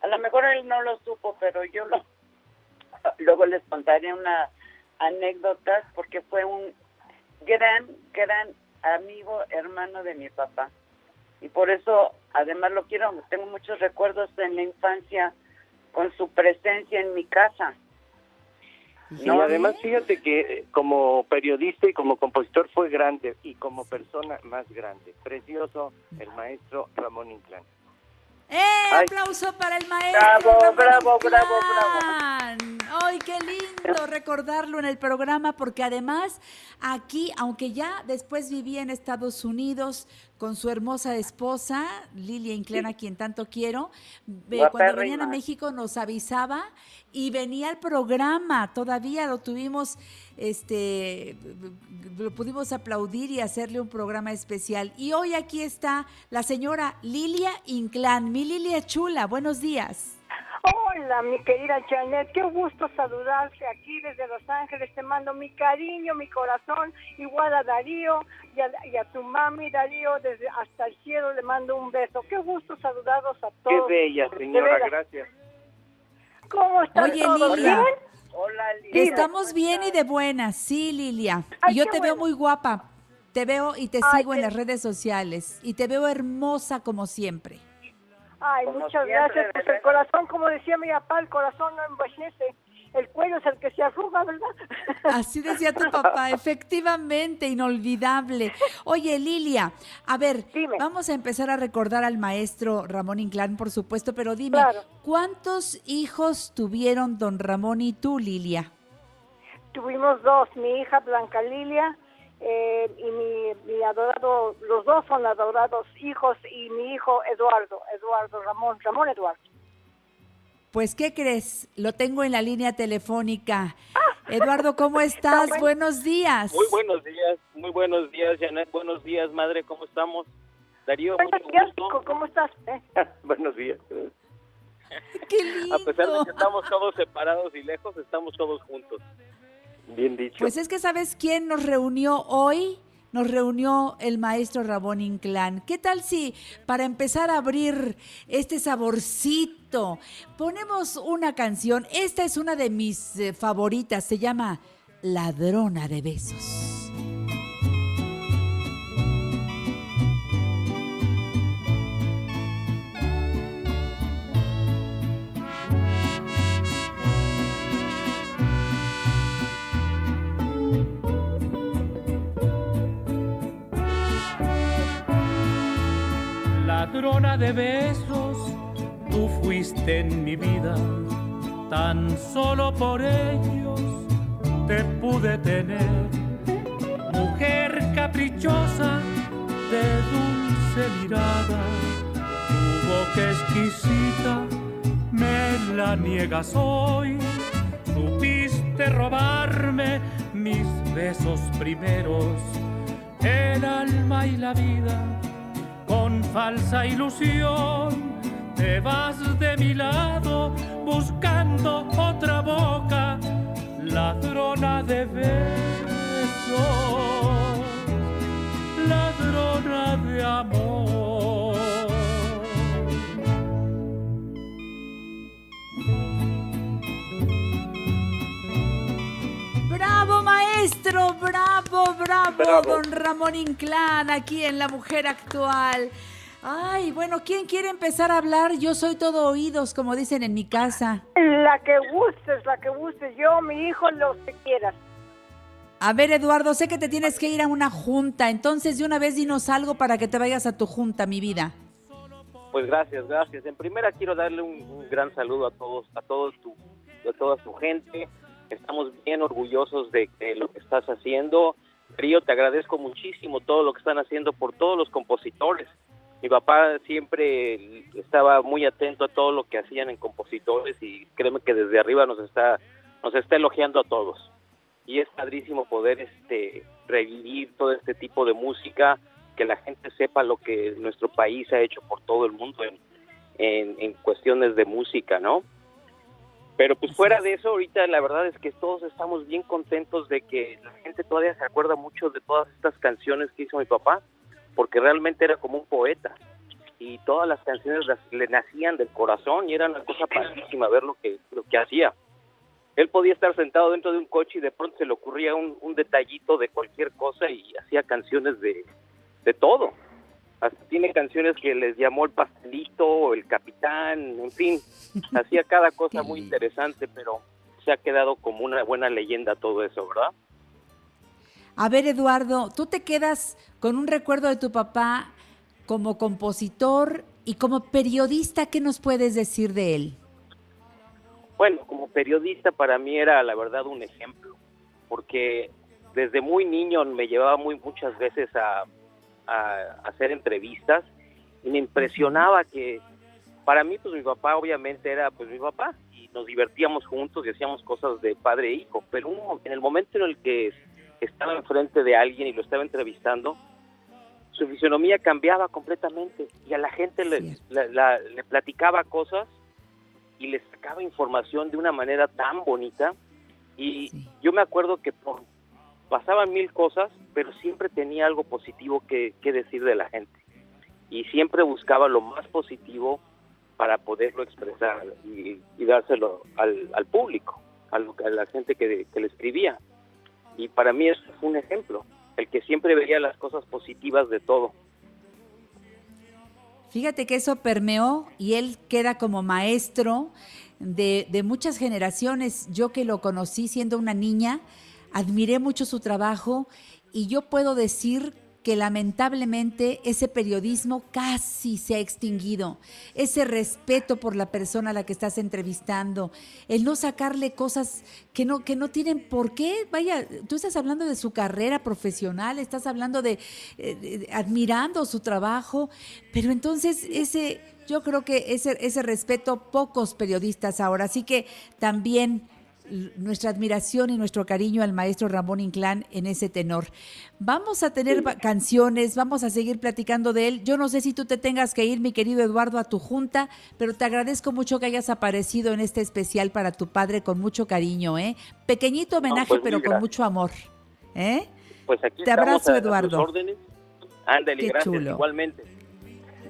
A lo mejor él no lo supo, pero yo lo... Luego les contaré una anécdota porque fue un gran, gran amigo, hermano de mi papá. Y por eso, además lo quiero, tengo muchos recuerdos en la infancia con su presencia en mi casa. Y además, fíjate que eh, como periodista y como compositor fue grande y como persona más grande. Precioso el maestro Ramón Inclán. ¡Eh! ¡Aplauso para el maestro! Bravo, bravo, bravo, Inclán! ¡Ay, qué lindo recordarlo en el programa! Porque además, aquí, aunque ya después vivía en Estados Unidos con su hermosa esposa, Lilia Inclán, a quien tanto quiero, cuando venían a México nos avisaba y venía al programa. Todavía lo tuvimos, este, lo pudimos aplaudir y hacerle un programa especial. Y hoy aquí está la señora Lilia Inclán. Mi Lilia Chula, buenos días. Hola, mi querida Janet, qué gusto saludarte aquí desde Los Ángeles. Te mando mi cariño, mi corazón, igual a Darío y a, y a tu mami, Darío, desde hasta el cielo le mando un beso. Qué gusto saludarlos a Qué todos. bella, De señora, gracias. ¿Cómo están Oye, todos? Lilia. ¿Bien? Hola, Lilia. Estamos bien y de buenas, sí, Lilia. Ay, Y yo qué te veo muy guapa. Te veo y te Ay, sigo en qué- las redes sociales. Y te veo hermosa como siempre. Ay, Como muchas siempre, gracias. Pues el corazón, como decía mi papá, el corazón no envejece. El cuello es el que se arruga, ¿verdad? Así decía tu papá, efectivamente, inolvidable. Oye, Lilia, a ver, vamos a empezar a recordar al maestro Ramón Inclán, por supuesto, pero dime, Claro. ¿cuántos hijos tuvieron don Ramón y tú, Lilia? Tuvimos dos, mi hija Blanca Lilia eh, y mi, mi adorado, los dos son adorados hijos y mi hijo Eduardo, Eduardo Ramón, Ramón Eduardo. Pues, ¿qué crees? Lo tengo en la línea telefónica. Eduardo, ¿cómo estás? Buenos días. Muy buenos días, muy buenos días, Janet. Buenos días, madre, ¿cómo estamos? Darío, Buenos mucho días, gusto. Chico, ¿cómo estás? Eh, buenos días. Qué lindo. A pesar de que estamos todos separados y lejos, estamos todos juntos. Bien dicho. Pues es que ¿sabes quién nos reunió hoy? Nos reunió el maestro Ramón Inclán. ¿Qué tal si para empezar a abrir este saborcito ponemos una canción? Esta es una de mis eh, favoritas, se llama Ladrona de Besos. Ladrona de besos, tú fuiste en mi vida, tan solo por ellos te pude tener. Mujer caprichosa de dulce mirada, tu boca exquisita me la niegas hoy. Supiste robarme mis besos primeros, el alma y la vida con falsa ilusión. Te vas de mi lado buscando otra boca, ladrona de besos, ladrona de amor. Maestro, bravo, bravo, Bravo. don Ramón Inclán, aquí en La Mujer Actual. Ay, bueno, ¿quién quiere empezar a hablar? Yo soy todo oídos, como dicen en mi casa. La que gustes, la que gustes. Yo, mi hijo, lo que quieras. A ver, Eduardo, sé que te tienes que ir a una junta, entonces de una vez dinos algo para que te vayas a tu junta, mi vida. Pues gracias, gracias. En primera quiero darle un, un gran saludo a todos, a todos tu, a toda tu gente. Estamos bien orgullosos de, lo que estás haciendo. Río, te agradezco muchísimo todo lo que están haciendo por todos los compositores. Mi papá siempre estaba muy atento a todo lo que hacían en compositores y créeme que desde arriba nos está nos está elogiando a todos. Y es padrísimo poder este revivir todo este tipo de música, que la gente sepa lo que nuestro país ha hecho por todo el mundo en, en, en cuestiones de música, ¿no? Pero pues fuera de eso, ahorita la verdad es que todos estamos bien contentos de que la gente todavía se acuerda mucho de todas estas canciones que hizo mi papá, porque realmente era como un poeta y todas las canciones las- le nacían del corazón y era una cosa padrísima ver lo que lo que hacía. Él podía estar sentado dentro de un coche y de pronto se le ocurría un, un detallito de cualquier cosa y hacía canciones de, de todo. Hasta tiene canciones que les llamó el pastelito, el capitán, en fin, hacía cada cosa muy interesante, pero se ha quedado como una buena leyenda todo eso, ¿verdad? A ver, Eduardo, tú te quedas con un recuerdo de tu papá como compositor y como periodista, ¿qué nos puedes decir de él? Bueno, como periodista para mí era la verdad un ejemplo, porque desde muy niño me llevaba muy muchas veces a, a hacer entrevistas y me impresionaba que para mí pues mi papá obviamente era pues mi papá y nos divertíamos juntos y hacíamos cosas de padre e hijo, pero un- en el momento en el que estaba enfrente de alguien y lo estaba entrevistando, su fisonomía cambiaba completamente y a la gente le, la- la- le platicaba cosas y le sacaba información de una manera tan bonita y yo me acuerdo que por, pasaban mil cosas, pero siempre tenía algo positivo que, decir de la gente y siempre buscaba lo más positivo para poderlo expresar y, dárselo al, público, a, lo- a la gente que, le escribía. Y para mí fue un ejemplo, el que siempre veía las cosas positivas de todo. Fíjate que eso permeó y él queda como maestro de muchas generaciones. Yo que lo conocí siendo una niña, admiré mucho su trabajo y yo puedo decir que lamentablemente ese periodismo casi se ha extinguido. Ese respeto por la persona a la que estás entrevistando, el no sacarle cosas que no, que no tienen por qué. Vaya, tú estás hablando de su carrera profesional, estás hablando de, eh, de- admirando su trabajo, pero entonces ese, yo creo que ese, ese respeto pocos periodistas ahora. Así que también nuestra admiración y nuestro cariño al maestro Ramón Inclán en ese tenor. Vamos a tener canciones, vamos a seguir platicando de él. Yo no sé si tú te tengas que ir, mi querido Eduardo, a tu junta, pero te agradezco mucho que hayas aparecido en este especial para tu padre con mucho cariño, ¿eh? Pequeñito homenaje, pues, pero con mucho amor, ¿eh? Pues aquí Te abrazo, a- a sus Eduardo. órdenes. Ándale, Qué gracias, chulo. igualmente.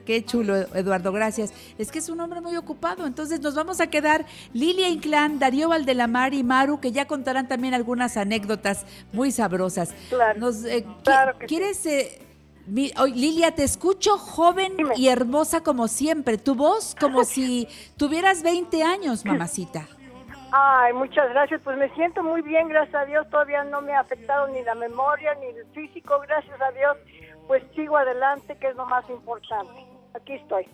Qué chulo, Eduardo, gracias. Es que es un hombre muy ocupado, entonces nos vamos a quedar Lilia Inclán, Darío Valdelamar y Maru, que ya contarán también algunas anécdotas muy sabrosas. Claro, Nos, eh, qui- ¿Quieres... eh, mi- oye, Lilia, te escucho joven y hermosa como siempre. Tu voz como si tuvieras 20 años, mamacita. Ay, muchas gracias. Pues me siento muy bien, gracias a Dios. Todavía no me ha afectado ni la memoria ni el físico, gracias a Dios. Pues sigo adelante, que es lo más importante. Aquí estoy.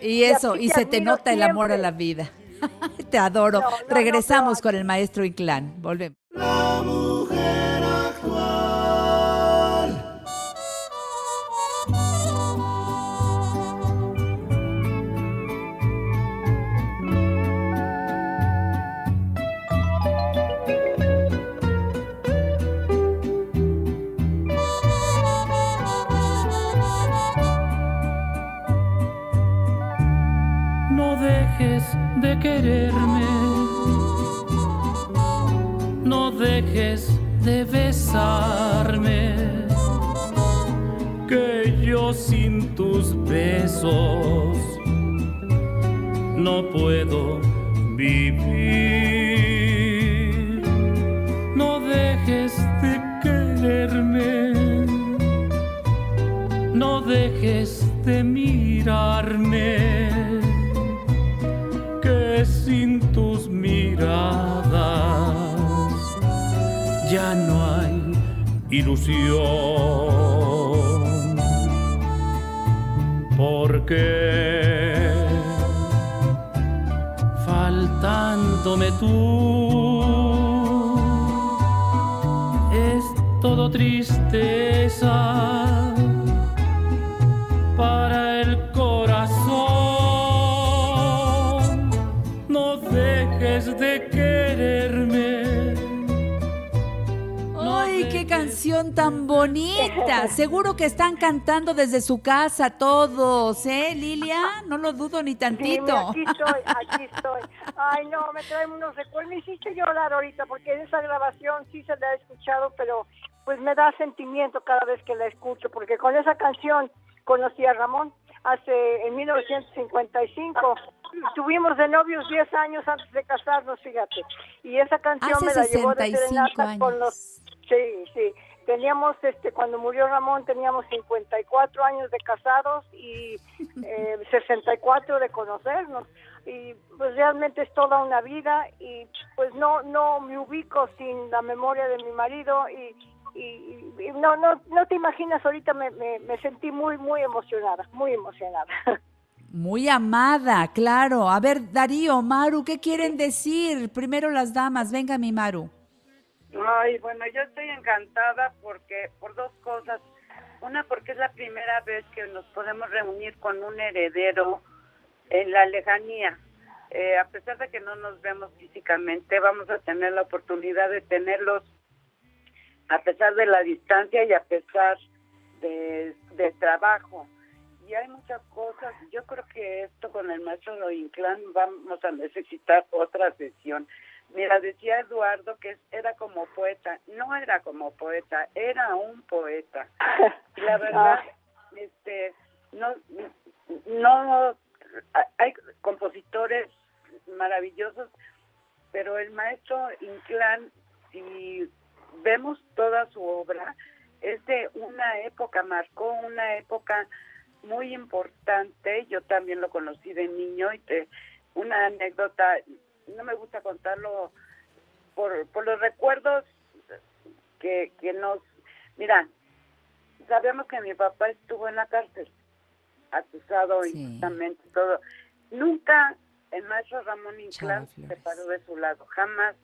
Y eso, y se te nota el amor a la vida. te adoro. No, no, no, Regresamos con el maestro Inclán. Volvemos. Quererme, no dejes de besarme, que yo sin tus besos no puedo vivir. No dejes de quererme, no dejes de mirarme sin tus miradas. Ya no hay ilusión. Porque faltándome tú. Es todo tristeza para canción tan bonita! Seguro que están cantando desde su casa todos, ¿eh, Lilia? No lo dudo ni tantito. aquí estoy, aquí estoy. Ay, no, me traen unos recuerdos. Me hiciste llorar ahorita porque esa grabación sí se la he escuchado, pero pues me da sentimiento cada vez que la escucho, porque con esa canción conocí a Ramón hace en 1955. Tuvimos de novios 10 años antes de casarnos, fíjate. Y esa canción Hace me la llevó de 65 serenata con los Sí, sí. Teníamos, este, cuando murió Ramón, teníamos 54 años de casados y eh, 64 de conocernos. Y pues realmente es toda una vida y pues no, no me ubico sin la memoria de mi marido y, y, y no, no, no te imaginas, ahorita me, me, me sentí muy, muy emocionada, muy emocionada. Muy amada, claro. A ver, Darío, Maru, ¿qué quieren decir? Primero las damas. Venga, mi Maru. Ay, bueno, yo estoy encantada porque por dos cosas. Una, porque es la primera vez que nos podemos reunir con un heredero en la lejanía. Eh, a pesar de que no nos vemos físicamente, vamos a tener la oportunidad de tenerlos a pesar de la distancia y a pesar de, del trabajo. Y hay muchas cosas. Yo creo que esto con el maestro Inclán vamos a necesitar otra sesión. Mira, decía Eduardo que era como poeta. No era como poeta, era un poeta. Y la verdad, este, no, no, hay compositores maravillosos, pero el maestro Inclán, si vemos toda su obra, es de una época, marcó una época muy importante. Yo también lo conocí de niño y te, una anécdota, no me gusta contarlo por, por los recuerdos que, que nos... Mira, sabemos que mi papá estuvo en la cárcel, acusado injustamente, todo. Nunca el maestro Ramón Inclán se paró de su lado, jamás.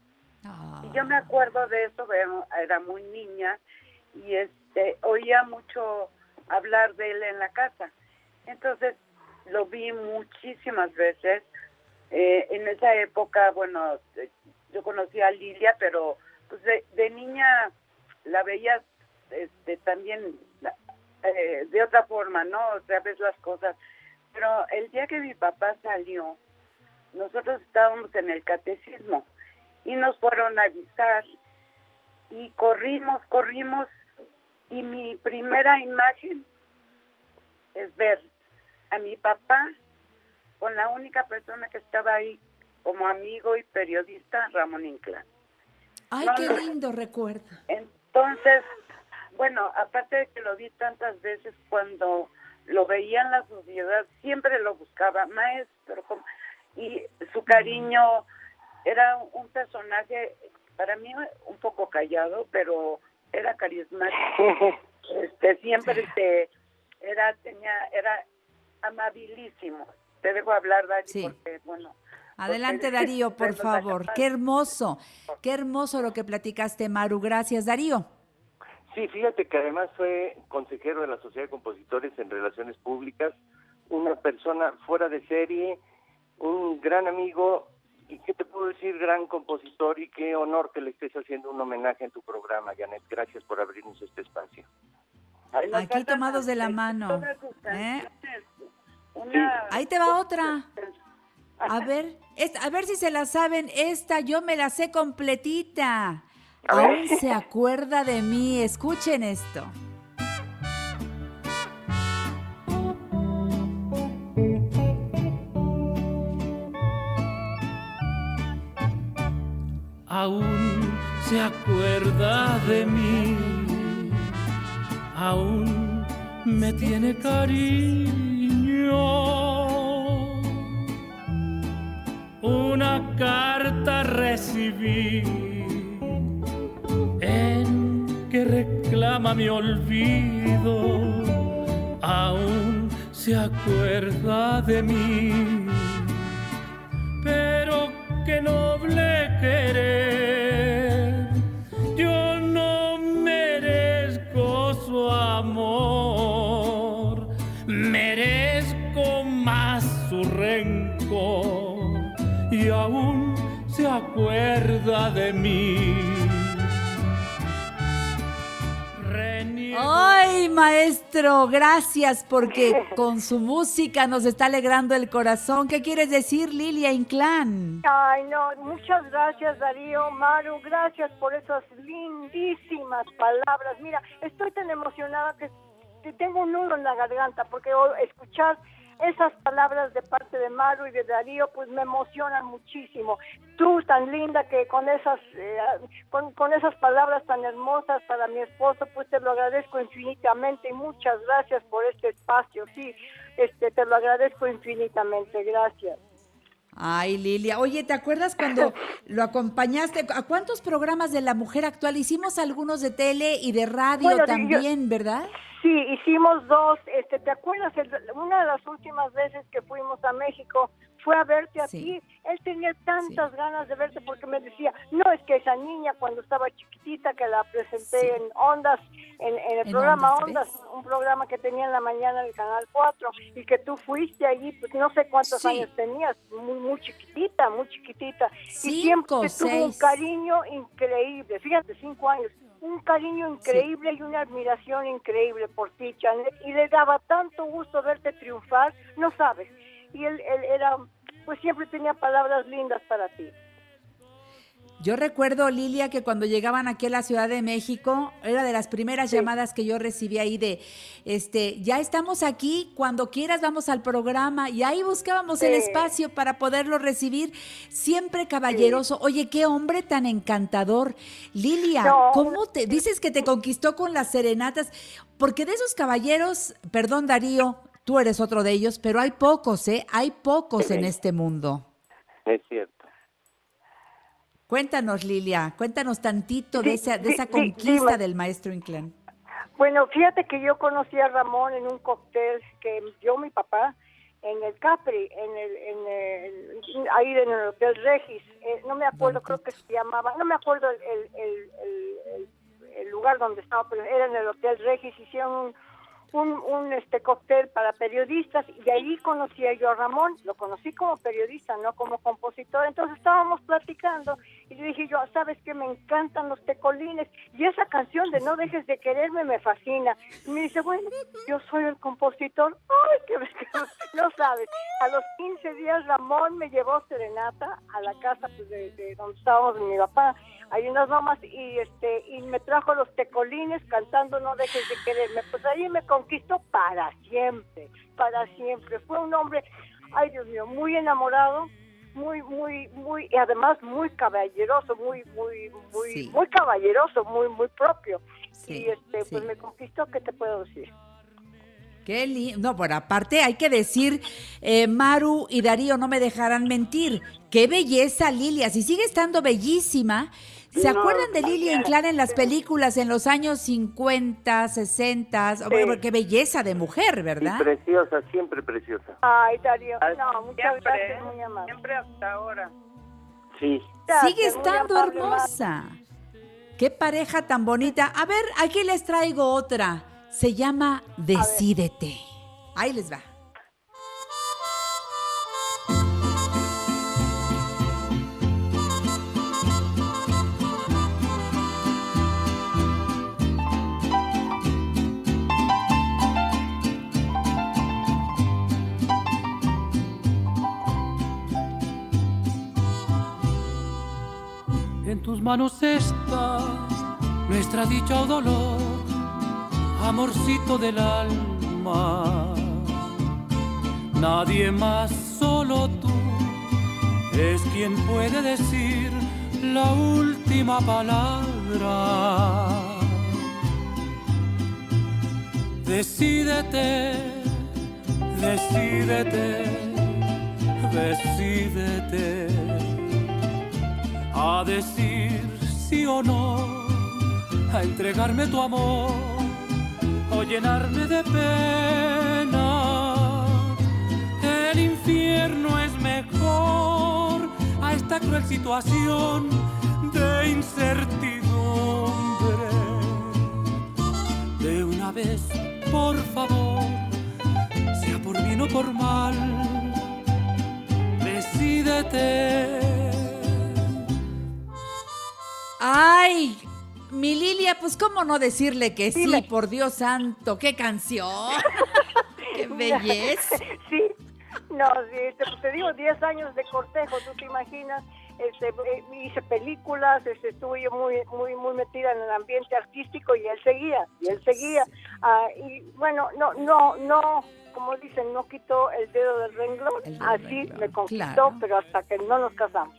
Y yo me acuerdo de eso, era muy niña y este oía mucho hablar de él en la casa. Entonces lo vi muchísimas veces. Eh, en esa época, bueno, eh, yo conocí a Lilia, pero pues de, niña la veía este, también eh, de otra forma, ¿no? O sea, ves las cosas. Pero el día que mi papá salió, nosotros estábamos en el catecismo y nos fueron a avisar y corrimos, corrimos y mi primera imagen es ver a mi papá con la única persona que estaba ahí como amigo y periodista, Ramón Inclán. Ay, No, qué lindo recuerdo. Entonces, bueno, aparte de que lo vi tantas veces cuando lo veía en la sociedad, siempre lo buscaba, maestro, y su cariño era un personaje para mí un poco callado, pero era carismático. Este siempre este era tenía era amabilísimos. Te dejo hablar, Dani, porque, bueno... Adelante, porque- Darío, por favor. Qué hermoso, qué hermoso lo que platicaste, Maru. Gracias, Darío. Sí, fíjate que además fue consejero de la Sociedad de Compositores en Relaciones Públicas, una persona fuera de serie, un gran amigo y qué te puedo decir, gran compositor y qué honor que le estés haciendo un homenaje en tu programa, Janet. Gracias por abrirnos este espacio. Aquí tomados de la mano. ¿eh? Una- Ahí te va otra. A ver, esta- a ver si se la saben. Esta yo me la sé completita. Aún se acuerda de mí. Escuchen esto. aún se acuerda de mí, aún me tiene cariño. Una carta recibí en que reclama mi olvido, aún se acuerda de mí pero qué noble querer. Acuerda de mí. Ay, maestro, gracias porque con su música nos está alegrando el corazón. ¿Qué quieres decir, Lilia Inclán? Ay, no, muchas gracias Darío, Maru, gracias por esas lindísimas palabras. Mira, estoy tan emocionada que, tengo un nudo en la garganta porque escuchar esas palabras de parte de Maru y de Darío pues me emocionan muchísimo. Tú tan linda que con esas eh, con, con esas palabras tan hermosas para mi esposo pues te lo agradezco infinitamente y muchas gracias por este espacio. Sí, este te lo agradezco infinitamente. Gracias. Ay, Lilia. Oye, ¿te acuerdas cuando lo acompañaste? ¿A cuántos programas de la mujer actual? Hicimos algunos de tele y de radio Bueno, yo- también, ¿verdad? Sí, hicimos dos. Este, ¿te acuerdas? El- una de las últimas veces que fuimos a México fue a verte a ti. Él tenía tantas ganas de verte porque me decía, no, es que esa niña cuando estaba chiquitita que la presenté en Ondas, en, en el En programa Ondas, Ondas, un programa que tenía en la mañana en el Canal 4 y que tú fuiste allí, pues no sé cuántos años tenías, muy, muy chiquitita, muy chiquitita. y siempre tuvo un cariño increíble, fíjate, cinco años, un cariño increíble y una admiración increíble por ti, Janet, y le daba tanto gusto verte triunfar, no sabes. Y él, él era, pues siempre tenía palabras lindas para ti. Yo recuerdo, Lilia, que cuando llegaban aquí a la Ciudad de México, era de las primeras llamadas que yo recibí ahí de, este, ya estamos aquí, cuando quieras vamos al programa, y ahí buscábamos el espacio para poderlo recibir, siempre caballeroso. Oye, qué hombre tan encantador. Lilia, No. ¿cómo te, dices que te conquistó con las serenatas? Porque de esos caballeros, perdón Darío, tú eres otro de ellos, pero hay pocos, ¿eh? Hay pocos en este mundo. Es cierto. Cuéntanos, Lilia, cuéntanos tantito de esa, de esa conquista del maestro Inclán. Bueno, fíjate que yo conocí a Ramón en un cóctel que dio mi papá en el Capri, en el, en el- ahí en el Hotel Regis. Eh, no me acuerdo, creo que se llamaba, no me acuerdo el- el lugar donde estaba, pero era en el Hotel Regis. Hicieron un, un, un, este cóctel para periodistas y ahí conocí a yo a Ramón, lo conocí como periodista, no como compositor, entonces estábamos platicando y le dije yo, sabes que me encantan los tecolines y esa canción de No dejes de quererme me fascina. Y me dice, bueno, yo soy el compositor, ay, que no sabes. A los 15 días Ramón me llevó serenata a la casa pues, de, de donde estábamos mi papá, ahí unas mamás y este y me trajo los tecolines cantando No dejes de quererme. Pues ahí me conquistó para siempre, para siempre. Fue un hombre, ay Dios mío, muy enamorado, muy, muy, muy, y además muy caballeroso, muy, muy, muy, Sí. muy caballeroso, muy, muy propio. Sí, y este, sí. pues me conquistó, ¿qué te puedo decir? Qué lindo. No, por aparte hay que decir, eh, Maru y Darío no me dejarán mentir. Qué belleza, Lilia. Si sigue estando bellísima, ¿Se No, acuerdan de Lili Inclán en las películas en los años 50, 60? Sí. Bueno, qué belleza de mujer, ¿verdad? preciosa, siempre preciosa. Ay, Darío, no, muchas siempre, gracias, muy amable. Siempre hasta ahora. Sí. Sigue Gracias, muy estando hermosa. Qué pareja tan bonita. A ver, aquí les traigo otra. Se llama Decídete. Ahí les va. En tus manos está nuestra dicha o dolor, amorcito del alma. Nadie más, solo tú, es quien puede decir la última palabra. Decídete, decídete, decídete a decir sí o no, a entregarme tu amor o llenarme de pena. El infierno es mejor a esta cruel situación de incertidumbre. De una vez, por favor, sea por bien o por mal, decídete. Ay, mi Lilia, pues cómo no decirle que sí, por Dios santo, qué canción. qué belleza. Sí, no, sí, te, pues te digo, 10 años de cortejo, tú te imaginas, este, eh, hice películas, este, estuve yo muy, muy, muy metida en el ambiente artístico y él seguía, y él seguía. Ah, y bueno, no, no, no, como dicen, no quitó el dedo del renglón, así me conquistó, claro. pero hasta que no nos casamos.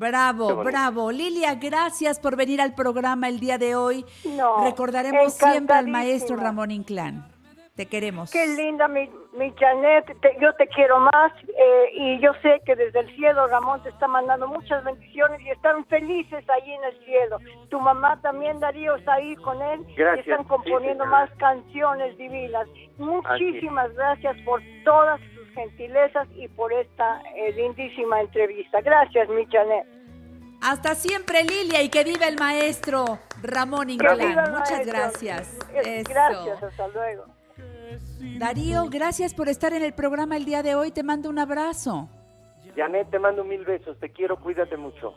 Bravo, bravo. Lilia, gracias por venir al programa el día de hoy. No, Recordaremos siempre al maestro Ramón Inclán. Te queremos. Qué linda, mi, mi Janet, te- yo te quiero más eh, y yo sé que desde el cielo Ramón te está mandando muchas bendiciones y están felices ahí en el cielo. Tu mamá también, Darío, está ahí con él Gracias, y están componiendo sí, más canciones divinas. Muchísimas gracias por todas gentilezas y por esta eh, lindísima entrevista. Gracias, mi Janet. Hasta siempre, Lilia, y que viva el maestro Ramón Inclán. Muchas maestro. gracias. Eso. Gracias, hasta luego. Darío, gracias por estar en el programa el día de hoy. Te mando un abrazo. Janet, te mando mil besos. Te quiero, cuídate mucho.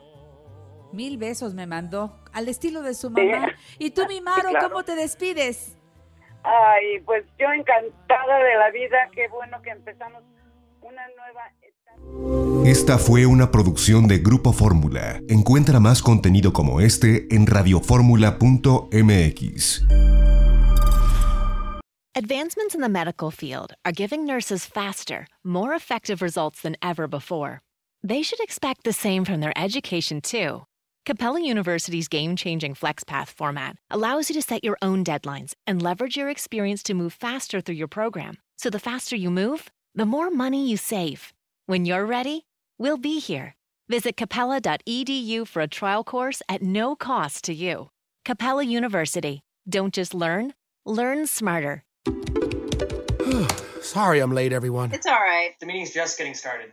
Mil besos me mandó, al estilo de su mamá. ¿Y tú, mi Maro, claro. cómo te despides? Ay, pues yo encantada de la vida, qué bueno que empezamos una nueva Esta fue una producción de Grupo Fórmula. Encuentra más contenido como este en radioformula.mx. Advancements in the medical field are giving nurses faster, more effective results than ever before. They should expect the same from their education, too. Capella University's game changing FlexPath format allows you to set your own deadlines and leverage your experience to move faster through your program. So the faster you move, the more money you save. When you're ready, we'll be here. Visit capella.edu for a trial course at no cost to you. Capella University. Don't just learn, learn smarter. Sorry I'm late, everyone. It's all right. The meeting's just getting started.